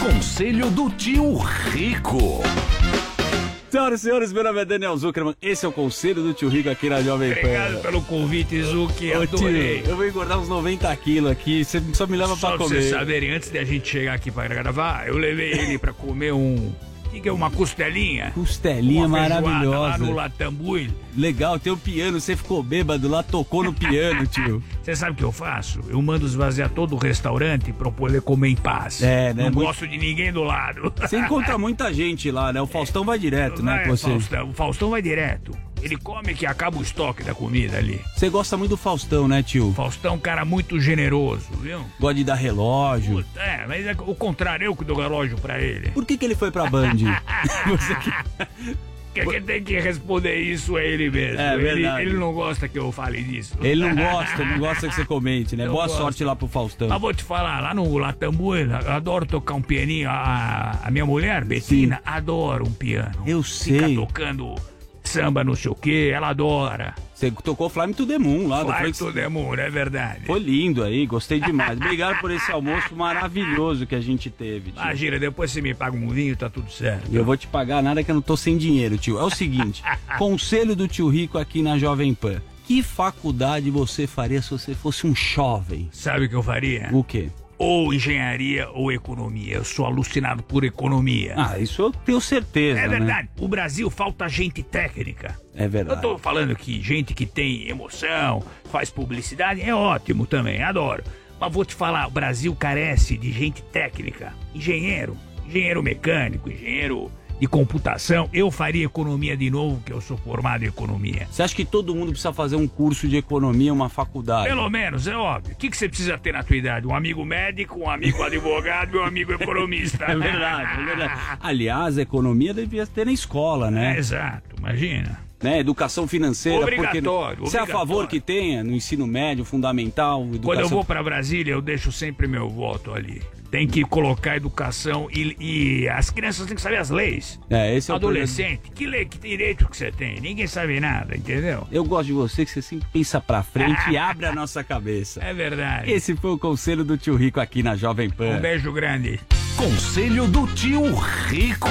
Conselho do Tio Rico. Senhoras e senhores, meu nome é Daniel Zuckerman. Esse é o Conselho do Tio Rico aqui na Jovem Pan. Obrigado pelo convite. Ô, Adorei. tio, eu vou engordar uns 90 quilos aqui. Você só me leva Só pra pra comer. vocês saberem, antes de a gente chegar aqui pra gravar, eu levei ele pra comer um. O que, que é uma costelinha? Costelinha Uma maravilhosa. Lá no Latambuil. Legal, tem o piano. Você ficou bêbado lá, tocou no piano, tio. Você sabe o que eu faço? Eu mando esvaziar todo o restaurante pra eu poder comer em paz. É, né? Não Muito- gosto de ninguém do lado. Você encontra muita gente lá, né? O Faustão vai direto, né? Vai, Com você. Faustão. O Faustão vai direto. Ele come que acaba o estoque da comida ali. Você gosta muito do Faustão, né, tio? Faustão é um cara muito generoso, viu? Gosta de dar relógio. É, mas é o contrário, eu que dou relógio pra ele. Por que, que ele foi pra Band? Você que- que, que tem que responder isso é ele mesmo. É ele, ele não gosta que eu fale disso. Ele não gosta, não gosta que você comente, né? Não Boa gosta. sorte lá pro Faustão. Mas vou te falar, lá no Latambu, eu adoro tocar um pianinho. A, a minha mulher, Betina, adora um piano. Eu Fica sei. tocando samba, não sei o quê, ela adora. Você tocou Fly Me to the Moon lá. Fly to the Moon, é verdade. Foi lindo aí, gostei demais. Obrigado por esse almoço maravilhoso que a gente teve, tio. Imagina, depois você me paga um vinho, tá tudo certo. Eu vou te pagar nada que eu não tô sem dinheiro, tio. É o seguinte, conselho do tio Rico aqui na Jovem Pan. Que faculdade você faria se você fosse um jovem? Sabe o que eu faria? O quê? Ou engenharia ou economia. Eu sou alucinado por economia. Ah, isso eu tenho certeza, É né? verdade. O Brasil falta gente técnica. É Eu verdade. tô falando que gente que tem emoção, faz publicidade, é ótimo também, adoro. Mas vou te falar, o Brasil carece de gente técnica. Engenheiro, engenheiro mecânico, engenheiro de computação. Eu faria economia de novo, que eu sou formado em economia. Você acha que todo mundo precisa fazer um curso de economia, uma faculdade? Pelo menos, é óbvio. O que, que você precisa ter na tua idade? Um amigo médico, um amigo advogado e um amigo economista. É verdade, é verdade. Aliás, a economia devia ter na escola, né? É, exato, imagina. Né? Educação financeira. Obrigatório, porque Você é a favor obrigatório. que tenha no ensino médio, fundamental, educação... Quando eu vou pra Brasília, eu deixo sempre meu voto ali. Tem que colocar educação e, e as crianças têm que saber as leis. É, esse é o Adolescente, que lei, que direito que você tem? Ninguém sabe nada, entendeu? Eu gosto de você que você sempre pensa pra frente e abre a nossa cabeça. É verdade. Esse foi o conselho do tio Rico aqui na Jovem Pan. Um beijo grande. Conselho do tio Rico.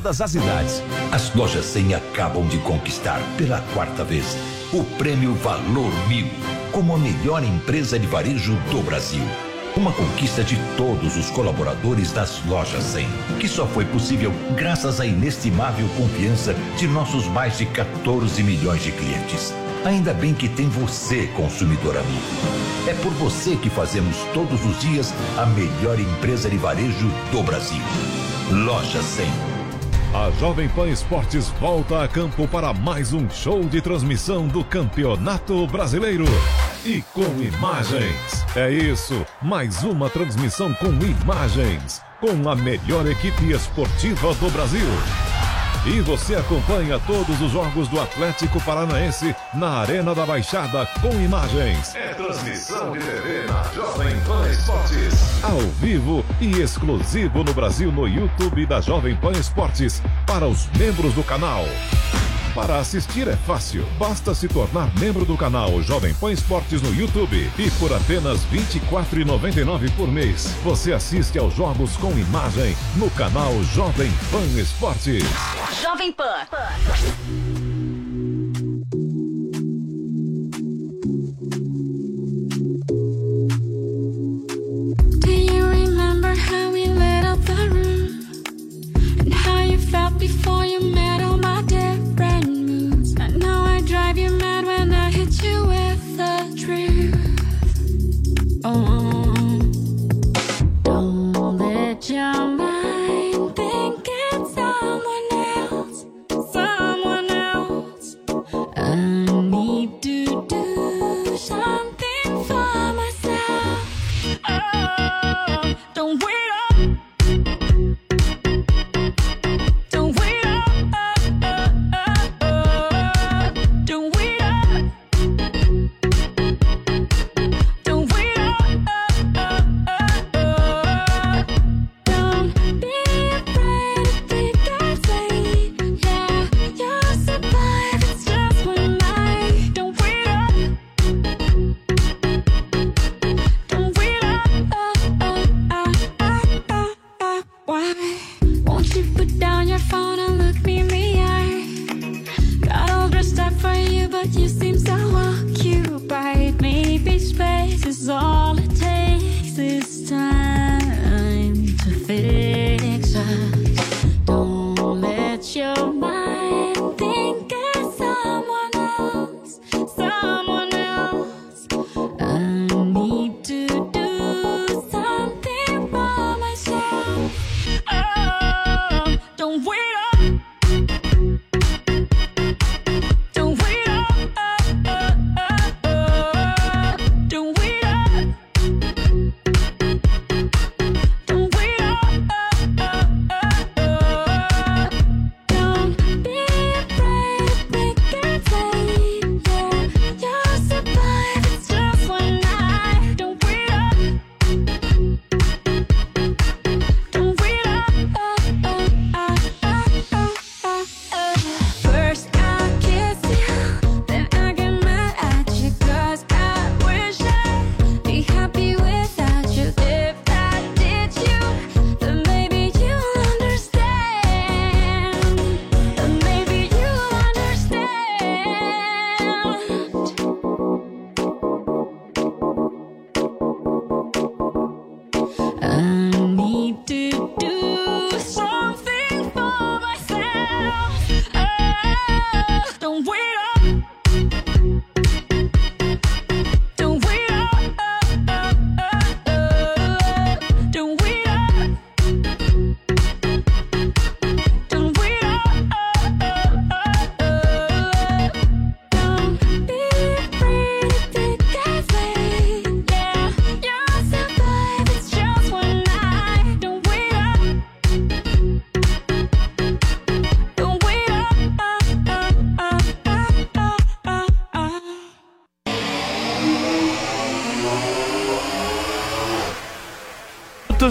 todas as idades. As lojas 100 acabam de conquistar pela quarta vez o prêmio Valor Mil como a melhor empresa de varejo do Brasil. Uma conquista de todos os colaboradores das lojas 100, que só foi possível graças à inestimável confiança de nossos mais de 14 milhões de clientes. Ainda bem que tem você, consumidor amigo. É por você que fazemos todos os dias a melhor empresa de varejo do Brasil. Loja 100. A Jovem Pan Esportes volta a campo para mais um show de transmissão do Campeonato Brasileiro. E com imagens. É isso, mais uma transmissão com imagens. Com a melhor equipe esportiva do Brasil. E você acompanha todos os jogos do Atlético Paranaense na Arena da Baixada com imagens. É transmissão de TV na Jovem Pan Esportes. Ao vivo e exclusivo no Brasil no YouTube da Jovem Pan Esportes para os membros do canal. Para assistir é fácil, basta se tornar membro do canal Jovem Pan Esportes no YouTube e por apenas R$ 24,99 por mês você assiste aos jogos com imagem no canal Jovem Pan Esportes. Jovem Pan. Do you remember Oh, don't let your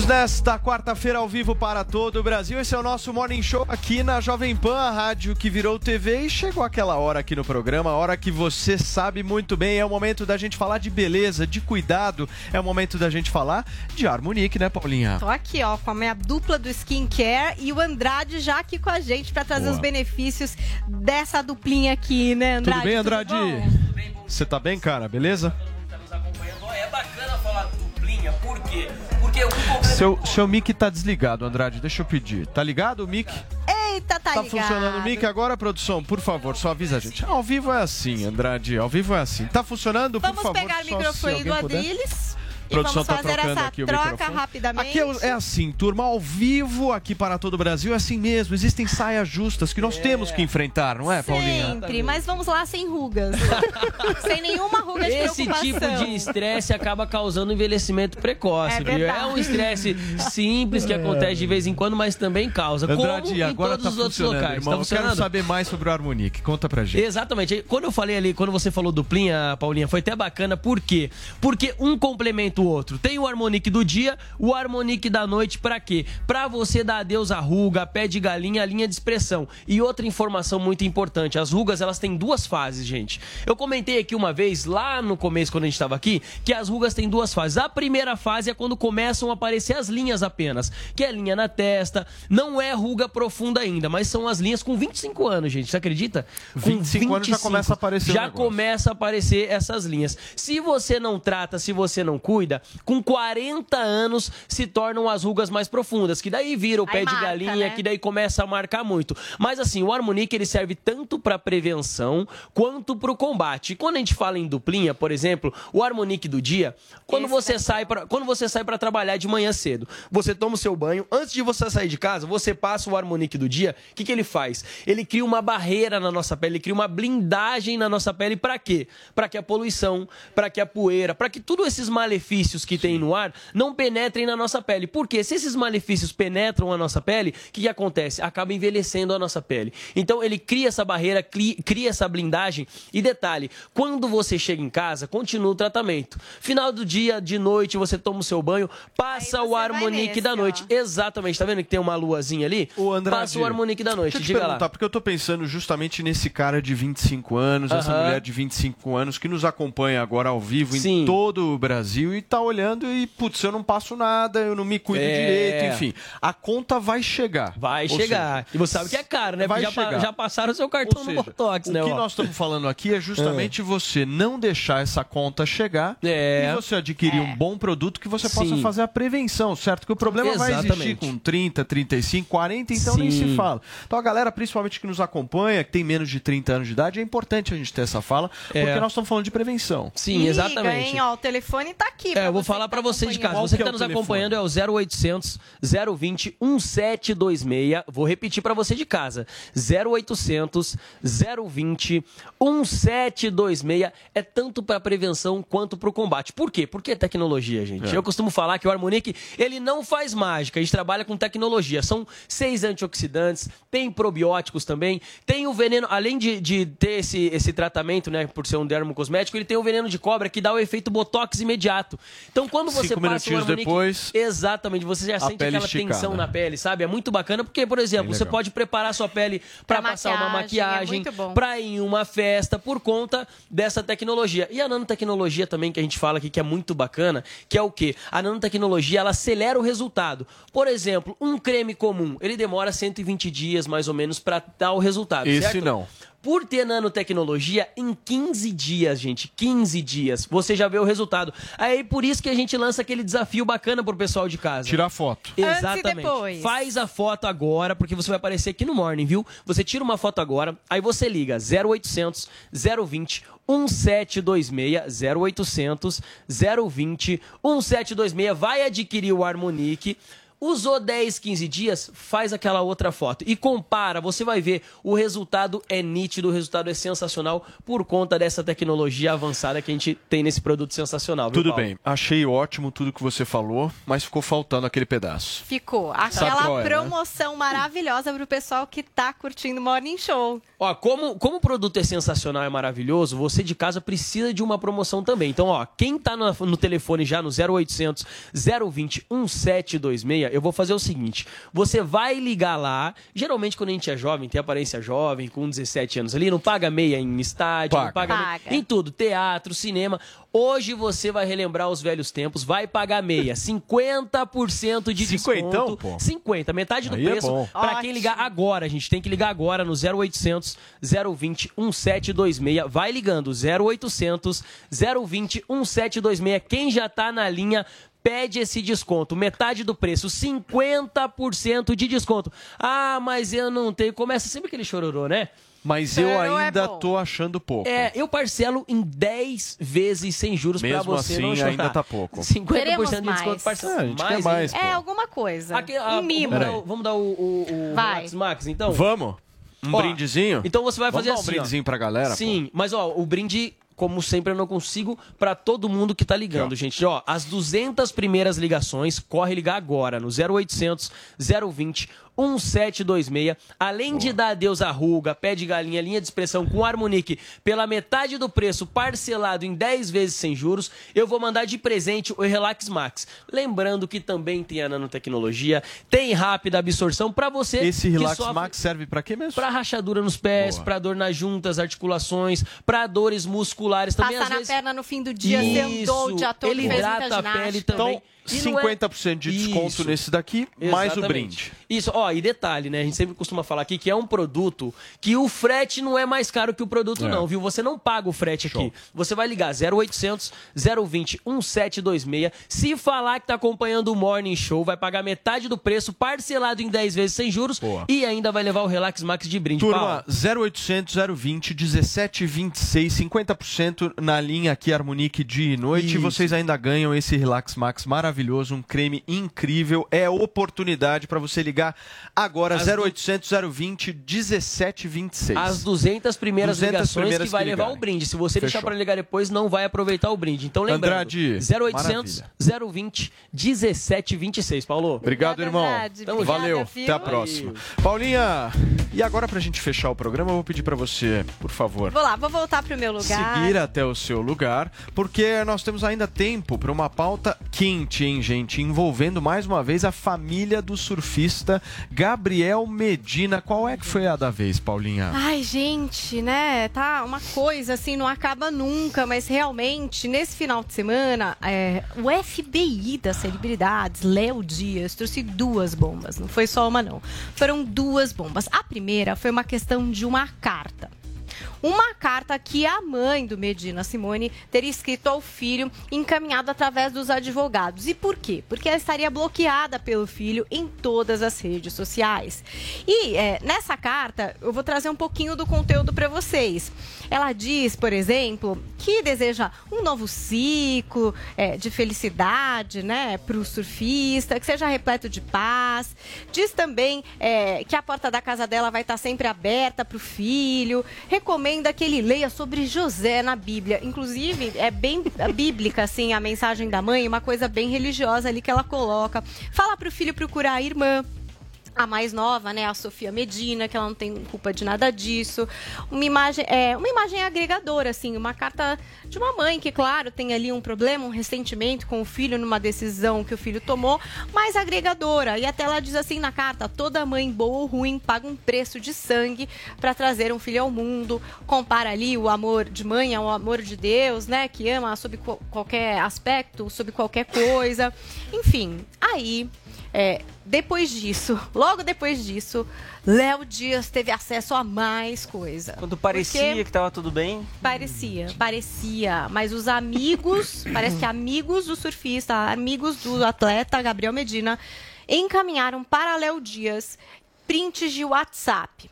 Nesta quarta-feira ao vivo para todo o Brasil. Esse é o nosso Morning Show aqui na Jovem Pan, a rádio que virou TV. E chegou aquela hora aqui no programa, a hora que você sabe muito bem. É o momento da gente falar de beleza, de cuidado. É o momento da gente falar de Harmonique, né, Paulinha? Tô aqui, ó, com a minha dupla do skincare e o Andrade já aqui com a gente pra trazer Boa. os benefícios dessa duplinha aqui, né, Andrade? Tudo bem, Andrade? bom? Você tá bem, cara? Beleza? É bacana falar duplinha, por quê? Porque Seu, seu mic tá desligado, Andrade. Deixa eu pedir. Tá ligado o mic? Eita, tá, Tá ligado. funcionando o mic agora, produção? Por favor, só avisa a gente. Ao vivo é assim, Andrade. Ao vivo é assim. Tá funcionando? Vamos Por favor, pegar o microfone do. Adriles e Produção vamos tá fazer trocando essa aqui o troca microfone. rapidamente. Aqui é, é assim, turma, ao vivo aqui para todo o Brasil, é assim mesmo. Existem saias justas que nós temos que enfrentar, não é, Paulinha? Sempre, mas vamos lá sem rugas. sem nenhuma ruga de Esse tipo de estresse acaba causando envelhecimento precoce, É. É um estresse simples que acontece de vez em quando, mas também causa. Andrade, como em agora todos tá os outros funcionando, locais. irmão. Tá Eu quero funcionando? saber mais sobre o Harmonique. Conta pra gente. Exatamente. Quando eu falei ali, quando você falou duplinha, Paulinha, foi até bacana. Por quê? Porque um complementa outro. Tem o Harmonique do dia, o Harmonique da noite, pra quê? Pra você dar adeus à ruga, pé de galinha, linha de expressão. E outra informação muito importante, as rugas, elas têm duas fases, gente. Eu comentei aqui uma vez, lá no começo, quando a gente tava aqui, que as rugas têm duas fases. A primeira fase é quando começam a aparecer as linhas apenas, que é linha na testa, não é ruga profunda ainda, mas são as linhas com 25 anos, gente. Você acredita? Com 25 anos já começa a aparecer Já começa a aparecer essas linhas. Se você não trata, se você não cuida, com 40 anos se tornam as rugas mais profundas, que daí vira o Aí pé de marca, galinha, né? que daí começa a marcar muito. Mas assim, o Harmonique ele serve tanto para prevenção quanto para o combate. E quando a gente fala em duplinha, por exemplo, o Harmonique do dia, quando você sai para quando você sai para trabalhar de manhã cedo, você toma o seu banho, antes de você sair de casa, você passa o Harmonique do dia, o que, que ele faz? Ele cria uma barreira na nossa pele, ele cria uma blindagem na nossa pele para quê? Para que a poluição, para que a poeira, para que todos esses malefícios que tem no ar não penetrem na nossa pele. Porque se esses malefícios penetram a nossa pele, o que, que acontece? Acaba envelhecendo a nossa pele. Então ele cria essa barreira, cri- cria essa blindagem. E detalhe, quando você chega em casa, continua o tratamento. Final do dia, de noite, você toma o seu banho, passa o Harmonique da noite. Exatamente, tá vendo que tem uma luazinha ali? O Andrade, Passa o Harmonique da noite, Deixa eu te diga perguntar, lá. porque eu tô pensando justamente nesse cara de 25 anos, essa Aham. mulher de 25 anos que nos acompanha agora ao vivo em todo o Brasil e tá olhando e, putz, eu não passo nada, eu não me cuido É. direito, enfim. A conta vai chegar. Vai Ou chegar. seja, e você sabe que é caro, né? vai já, chegar. já passaram o seu cartão Ou no seja, Botox, o né? que ó. nós estamos falando aqui é justamente você não deixar essa conta chegar É. e você adquirir um bom produto que você possa Sim. fazer a prevenção, certo? Que o problema vai existir Exatamente. com 30, 35, 40, então nem Sim. se fala. Então a galera, principalmente que nos acompanha, que tem menos de 30 anos de idade, é importante a gente ter essa fala, É. porque nós estamos falando de prevenção. Sim, Liga, exatamente. hein, ó, o telefone tá aqui. É, eu vou falar pra você de casa. Qual Você que que é tá o nos telefone? acompanhando é o 0800 020 1726. Vou repetir pra você de casa. 0800 020 1726 é tanto pra prevenção quanto pro combate. Por quê? Porque é tecnologia, gente. É. Eu costumo falar que o Harmonique, ele não faz mágica, a gente trabalha com tecnologia. São seis antioxidantes, tem probióticos também, tem o veneno, além de, de ter esse, esse tratamento, né, por ser um dermocosmético, ele tem o veneno de cobra que dá o efeito botox imediato. Então, quando você Cinco passa o minutinhos Harmonique, depois, exatamente, você já a sente aquela esticada. tensão na pele, sabe? É muito bacana porque, por exemplo, você pode preparar sua pele para Pra passar uma maquiagem, é maquiagem, bom. para ir em uma festa por conta dessa tecnologia. E a nanotecnologia também que a gente fala aqui que é muito bacana, que é o quê? A nanotecnologia, ela acelera o resultado. Por exemplo, um creme comum, ele demora 120 dias mais ou menos para dar o resultado, Esse certo? não. Por ter nanotecnologia, em 15 dias, gente, 15 dias, você já vê o resultado. Aí por isso que a gente lança aquele desafio bacana pro pessoal de casa. tirar foto. Antes e Exatamente. depois. Faz a foto agora, porque você vai aparecer aqui no Morning, viu? Você tira uma foto agora, aí você liga 0800 020 1726 0800 020 1726, vai adquirir o Harmonique. Usou 10, 15 dias, faz aquela outra foto e compara, você vai ver, o resultado é nítido, o resultado é sensacional por conta dessa tecnologia avançada que a gente tem nesse produto sensacional. viu, Tudo Paulo? bem, achei ótimo tudo que você falou, mas ficou faltando aquele pedaço. Ficou. Aquela é, né? promoção maravilhosa pro pessoal que tá curtindo o Morning Show. Ó, como, como o produto é sensacional e maravilhoso, você de casa precisa de uma promoção também. Então, ó, quem tá no, no telefone já no 0800 020 1726, eu vou fazer o seguinte: você vai ligar lá. Geralmente, quando a gente é jovem, tem aparência jovem, com 17 anos ali, não paga meia em estádio, não paga, meia- Paga. em tudo, teatro, cinema. Hoje você vai relembrar os velhos tempos, vai pagar meia, 50% de desconto. pô? 50, metade do Aí é preço bom. para quem ligar agora. A gente tem que ligar agora no 0800 020 1726. Vai ligando 0800 020 1726. Quem já tá na linha pede esse desconto, metade do preço, 50% de desconto. Ah, mas eu não tenho. Começa sempre aquele chororô, né? Mas eu ainda tô achando pouco. É, eu parcelo em 10 vezes sem juros pra Mesmo você assim, não chorar. ainda tá pouco. 50% Queremos de desconto mais. parcela. É, a gente quer mais, É alguma coisa. Aqui, ah, um mimo. Vamos dar, o- vamos dar o, o, o. Max Max, então? Vamos? Um Ó, brindezinho? Então você vai Vamos fazer dar um assim. ó. brindezinho pra galera, Sim, mas ó, o brinde, como sempre, eu não consigo pra todo mundo que tá ligando, gente. Ó, as 200 primeiras ligações, corre ligar agora no 0800 020 1726. Além de dar adeus à ruga, pé de galinha, linha de expressão com Harmonique pela metade do preço, parcelado em 10 vezes sem juros, eu vou mandar de presente o Relax Max. Lembrando que também tem a nanotecnologia, tem rápida absorção pra você Esse que Relax sofre- Max serve pra quê mesmo? Pra rachadura nos pés, pra dor nas juntas, articulações, pra dores musculares também. Passar às na vezes... perna no fim do dia, você andou o dia todo, ele hidrata a pele também. Então, 50% de desconto Isso. nesse daqui, mais o Exatamente. brinde. Isso, ó, e detalhe, né? A gente sempre costuma falar aqui que é um produto que o frete não é mais caro que o produto, É. não, viu? Você não paga o frete aqui. Você vai ligar 0800 020 1726. Se falar que tá acompanhando o Morning Show, vai pagar metade do preço, parcelado em 10 vezes sem juros e ainda vai levar o Relax Max de brinde. Turma, Paulo. 0800 020 1726, 50% na linha aqui Harmonique dia e noite. E Isso. vocês ainda ganham esse Relax Max maravilhoso, um creme incrível. É oportunidade para você ligar agora As du- 0800 020 1726. As 200 primeiras 200 ligações primeiras que vai que levar o brinde. Se você deixar Fechou. para ligar depois, não vai aproveitar o brinde. Então lembrando, Andrade, 0800 020 1726, Paulo. Obrigado, irmão. Tamo Valeu. junto. Até a próxima. Paulinha, e agora pra gente fechar o programa, eu vou pedir pra você, por favor, Vou lá, vou voltar pro meu lugar. seguir até o seu lugar, porque nós temos ainda tempo para uma pauta quente, hein, gente? Envolvendo mais uma vez a família do surfista Gabriel Medina. Qual é que foi a da vez, Paulinha? Ai, gente, né? Tá uma coisa assim, não acaba nunca, mas realmente, nesse final de semana, é, o FBI das celebridades, Léo Dias, trouxe duas bombas. Não foi só uma, não. Foram duas bombas. A primeira foi uma questão de uma carta. Uma carta que a mãe do Medina Simone teria escrito ao filho, encaminhado através dos advogados. E por quê? Porque ela estaria bloqueada pelo filho em todas as redes sociais. E é, nessa carta, eu vou trazer um pouquinho do conteúdo para vocês. Ela diz, por exemplo, que deseja um novo ciclo é, de felicidade né, para o surfista, que seja repleto de paz. Diz também é, que a porta da casa dela vai estar sempre aberta para o filho. Recomenda que ele leia sobre José na Bíblia. Inclusive, é bem bíblica assim a mensagem da mãe, uma coisa bem religiosa ali que ela coloca. Fala para o filho procurar a irmã. A mais nova, né, a Sofia Medina, que ela não tem culpa de nada disso. Uma imagem, é, uma imagem agregadora, assim, uma carta de uma mãe que, claro, tem ali um problema, um ressentimento com o filho numa decisão que o filho tomou, mas agregadora. E até ela diz assim na carta: toda mãe boa ou ruim paga um preço de sangue para trazer um filho ao mundo. Compara ali o amor de mãe ao amor de Deus, né, que ama sob qual- qualquer aspecto, sob qualquer coisa. Enfim, aí é, depois disso, logo depois disso, Léo Dias teve acesso a mais coisa. Quando parecia Porque que tava tudo bem, Parecia, parecia. Mas os amigos, parece que amigos do surfista, amigos do atleta Gabriel Medina, encaminharam para Léo Dias prints de WhatsApp.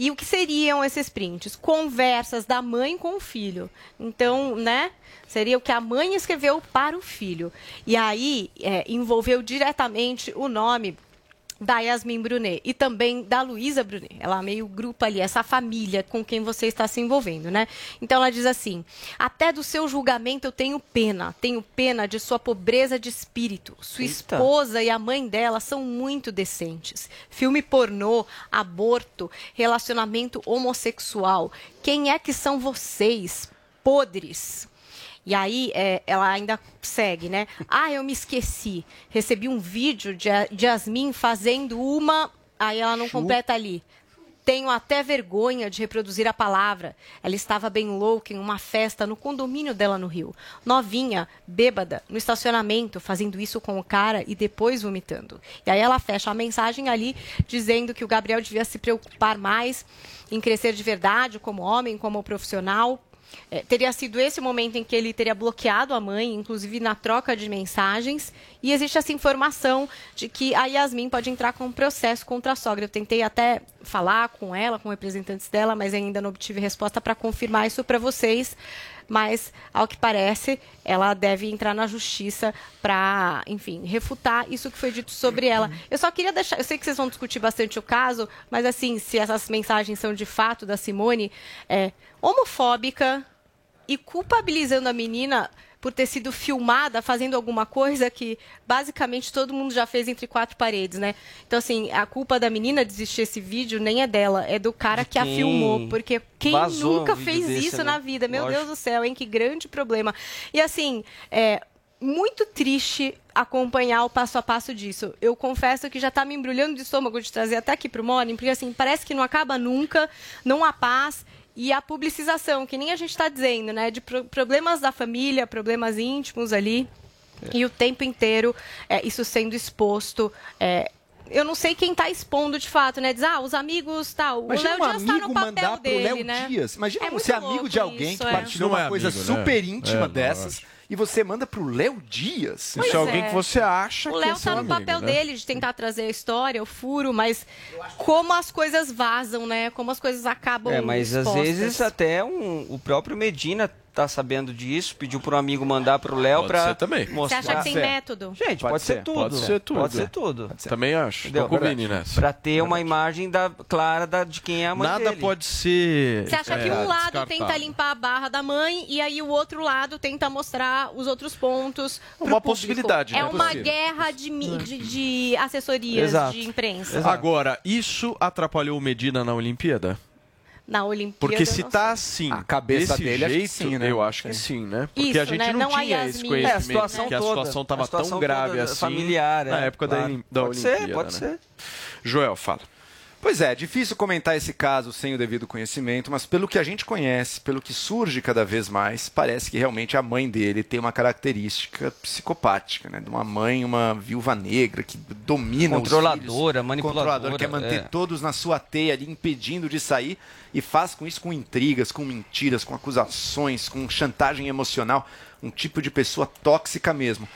E o que seriam esses prints? Conversas da mãe com o filho. Então, né? Seria o que a mãe escreveu para o filho. E aí é, envolveu diretamente o nome da Yasmin Brunet e também da Luísa Brunet. Ela meio grupa ali, essa família com quem você está se envolvendo, né? Então ela diz assim: até do seu julgamento eu tenho pena, tenho pena de sua pobreza de espírito. Sua Eita. esposa e a mãe dela são muito decentes. Filme pornô, aborto, relacionamento homossexual. Quem é que são vocês? Podres. E aí é, ela ainda segue, né? Ah, eu me esqueci. Recebi um vídeo de, Yasmin fazendo uma. Aí ela não completa ali. Tenho até vergonha de reproduzir a palavra. Ela estava bem louca em uma festa no condomínio dela no Rio. Novinha, bêbada, no estacionamento, fazendo isso com o cara e depois vomitando. E aí ela fecha a mensagem ali dizendo que o Gabriel devia se preocupar mais em crescer de verdade como homem, como profissional, é, teria sido esse o momento em que ele teria bloqueado a mãe, inclusive na troca de mensagens. E existe essa informação de que a Yasmin pode entrar com um processo contra a sogra. Eu tentei até falar com ela, com representantes dela, mas ainda não obtive resposta para confirmar isso para vocês. Mas, ao que parece, ela deve entrar na justiça para, enfim, refutar isso que foi dito sobre ela. Eu só queria deixar. Eu sei que vocês vão discutir bastante o caso, mas, assim, se essas mensagens são de fato da Simone, é homofóbica e culpabilizando a menina por ter sido filmada fazendo alguma coisa que basicamente todo mundo já fez entre quatro paredes, né? Então, assim, a culpa da menina de existir esse vídeo nem é dela, é do cara que a filmou. Porque quem vazou nunca um fez desse, isso né? na vida? Meu Lógico. Deus do céu, hein? Que grande problema. E assim, é muito triste acompanhar o passo a passo disso. Eu confesso que já tá me embrulhando de estômago de trazer até aqui pro Morning, porque assim, parece que não acaba nunca, não há paz. E a publicização, que nem a gente está dizendo, né? De pro- problemas da família, problemas íntimos ali. E o tempo inteiro é, isso sendo exposto. é, eu não sei quem está expondo de fato, né? Diz, ah, os amigos, tal. Imagina o um Léo Dias está amigo no papel dele, Léo né? Dias. Imagina É você amigo de alguém isso, que é. partilhou Não é uma coisa amigo, né? super É, íntima não, dessas e você manda pro Léo Dias. Isso é alguém que você acha O que Léo é seu tá no amigo, papel né? dele de tentar trazer a história, o furo, mas como as coisas vazam, né? Como as coisas acabam É, mas às expostas. vezes até um, o próprio Medina tá sabendo disso, pediu pro amigo mandar pro Léo Pode pra ser também. mostrar. Você acha que tem método? Gente, pode, ser, tudo. Pode ser tudo. Pode ser tudo. Também acho. Entendeu? Tô com o Vini nessa. Pra ter uma imagem da, clara da, de quem é a mãe Nada dele. pode ser. Você acha é, que um lado descartado. tenta limpar a barra da mãe e aí o outro lado tenta mostrar os outros pontos Uma público. possibilidade, É né? uma Possível. guerra de, de, de assessorias Exato. de imprensa. Agora, isso atrapalhou o Medina na Olimpíada? Na Olimpíada. Porque se eu não tá sei. assim, A cabeça desse dele, jeito, sim, né? eu acho que sim, né? Porque Isso, a gente né? não, Não a tinha esse conhecimento É, a situação que a toda. situação A tava situação tão grave assim familiar, na é, época da, claro. Olim- da Pode ser, Olimpíada. pode né? ser. Joel, fala. Pois é, difícil comentar esse caso sem o devido conhecimento, mas pelo que a gente conhece, pelo que surge cada vez mais, parece que realmente a mãe dele tem uma característica psicopática, né? De uma mãe, uma viúva negra que domina Controladora, os filhos, manipuladora, controladora, quer manter é. todos na sua teia ali, impedindo de sair, e faz com isso com intrigas, com mentiras, com acusações, com chantagem emocional, um tipo de pessoa tóxica mesmo.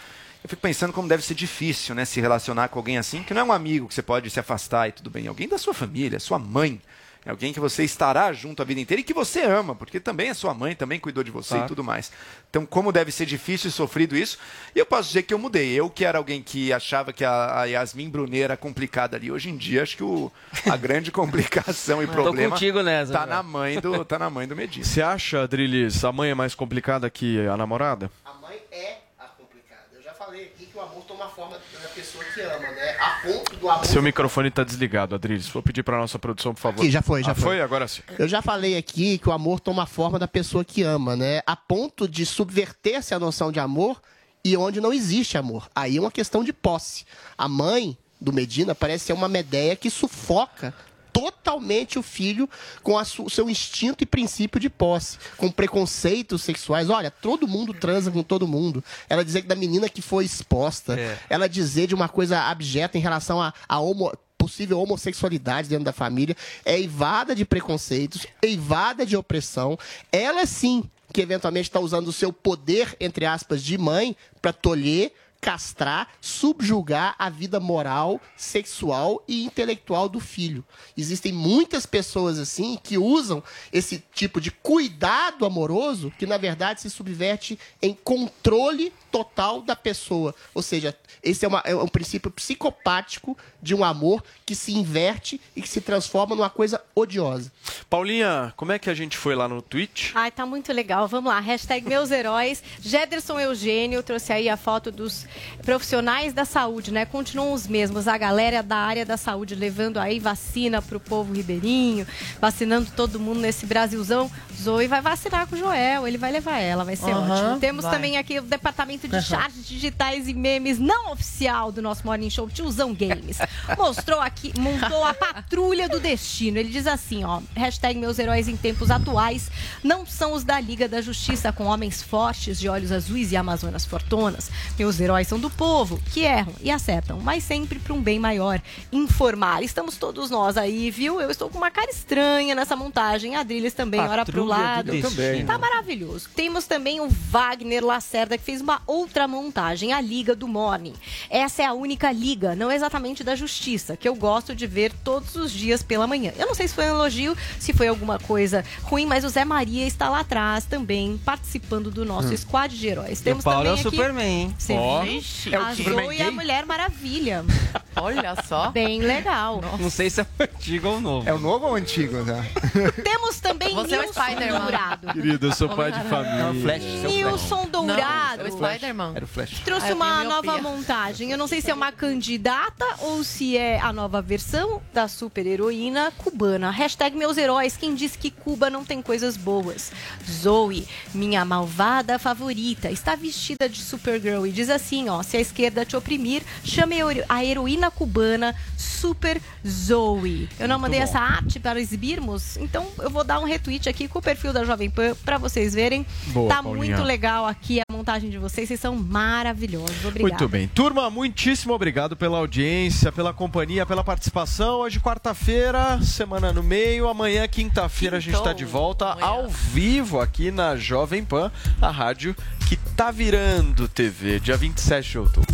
Eu fico pensando como deve ser difícil, né, se relacionar com alguém assim, que não é um amigo que você pode se afastar e tudo bem, alguém da sua família, sua mãe, é alguém que você estará junto a vida inteira e que você ama, porque também é sua mãe, também cuidou de você Claro. e tudo mais. Então, como deve ser difícil e sofrido isso, e eu posso dizer que eu mudei. Eu que era alguém que achava que a, a Yasmin Brunet era complicada ali, hoje em dia acho que o, a grande complicação e problema contigo nessa, tá velho. na mãe do tá na mãe do Medina. Você acha, Adriles, a mãe é mais complicada que a namorada? A mãe é a complicada. Eu já falei aqui toma forma da pessoa que ama, né? A ponto do amor. Seu microfone tá desligado, Adriles. Vou pedir pra nossa produção, por favor. Aqui, já foi, já ah, foi. foi. Agora sim. Eu já falei aqui que o amor toma a forma da pessoa que ama, né? A ponto de subverter-se a noção de amor e onde não existe amor. Aí é uma questão de posse. A mãe do Medina parece ser uma medeia que sufoca totalmente o filho com o seu instinto e princípio de posse, com preconceitos sexuais. Olha, todo mundo transa com todo mundo. Ela dizer que da menina que foi exposta, É. ela dizer de uma coisa abjeta em relação a, a homo- possível homossexualidade dentro da família, é eivada de preconceitos, eivada de opressão. Ela sim que eventualmente está usando o seu poder, entre aspas, de mãe para tolher, castrar, subjugar a vida moral, sexual e intelectual do filho. Existem muitas pessoas assim que usam esse tipo de cuidado amoroso que na verdade se subverte em controle total da pessoa. Ou seja, esse é, uma- é um princípio psicopático de um amor que se inverte e que se transforma numa coisa odiosa. Paulinha, como é que a gente foi lá no Twitch? Ai, tá muito legal. Vamos lá. Hashtag meus heróis. Jederson Eugênio trouxe aí a foto dos profissionais da saúde, né? Continuam os mesmos. A galera da área da saúde levando aí vacina pro povo ribeirinho, vacinando todo mundo nesse Brasilzão. Zoe vai vacinar com o Joel, ele vai levar ela, vai ser Aham, ótimo. Temos vai. também aqui o departamento de Aham. charges digitais e memes não oficial do nosso Morning Show, Tiozão Games. Mostrou aqui, montou a patrulha do destino. Ele diz assim, ó, hashtag meus heróis em tempos atuais não são os da Liga da Justiça com homens fortes de olhos azuis e amazonas fortonas. Meus heróis são do povo, que erram e acertam, mas sempre para um bem maior. Informar. Estamos todos nós aí, viu? Eu estou com uma cara estranha nessa montagem. Adrilhas também, ora pro Patrulha do lado. Destino. Tá maravilhoso. Temos também o Wagner Lacerda, que fez uma outra montagem, a Liga do Morning. Essa é a única liga, não exatamente da justiça, que eu gosto de ver todos os dias pela manhã. Eu não sei se foi um elogio, se foi alguma coisa ruim, mas o Zé Maria está lá atrás também, participando do nosso Hum. squad de heróis. E o Temos Paulo também é o aqui... Superman, hein? Você viu? É o a Superman Zoe e a? Mulher Maravilha. Olha só. Bem legal. Não sei se é antigo ou novo. É o novo ou o antigo, né? Temos também Você é o Nilson Spider-Man. Dourado. Querido, eu sou pai de família. É o Flash, Nilson Não, Dourado. é o Spider-Man. Era o Flash. Trouxe Ah, uma nova montagem. Eu não sei se é uma candidata ou se é a nova versão da super heroína cubana. Hashtag meus heróis. Quem disse que Cuba não tem coisas boas? Zoe, minha malvada favorita, está vestida de Supergirl e diz assim, ó, se a esquerda te oprimir, chame a hero- a heroína cubana Super Zoe. Eu não mandei bom. essa arte para exibirmos, então eu vou dar um retweet aqui com o perfil da Jovem Pan para vocês verem. Boa, tá Paulinha. muito legal aqui a montagem de vocês, vocês são maravilhosos. Obrigada. Muito bem. Turma, muitíssimo obrigado pela audiência, pela companhia, pela participação. Hoje, quarta-feira, semana no meio. Amanhã, quinta-feira, a gente está de volta ao vivo aqui na Jovem Pan, a rádio que tá virando TV, dia 27 de outubro.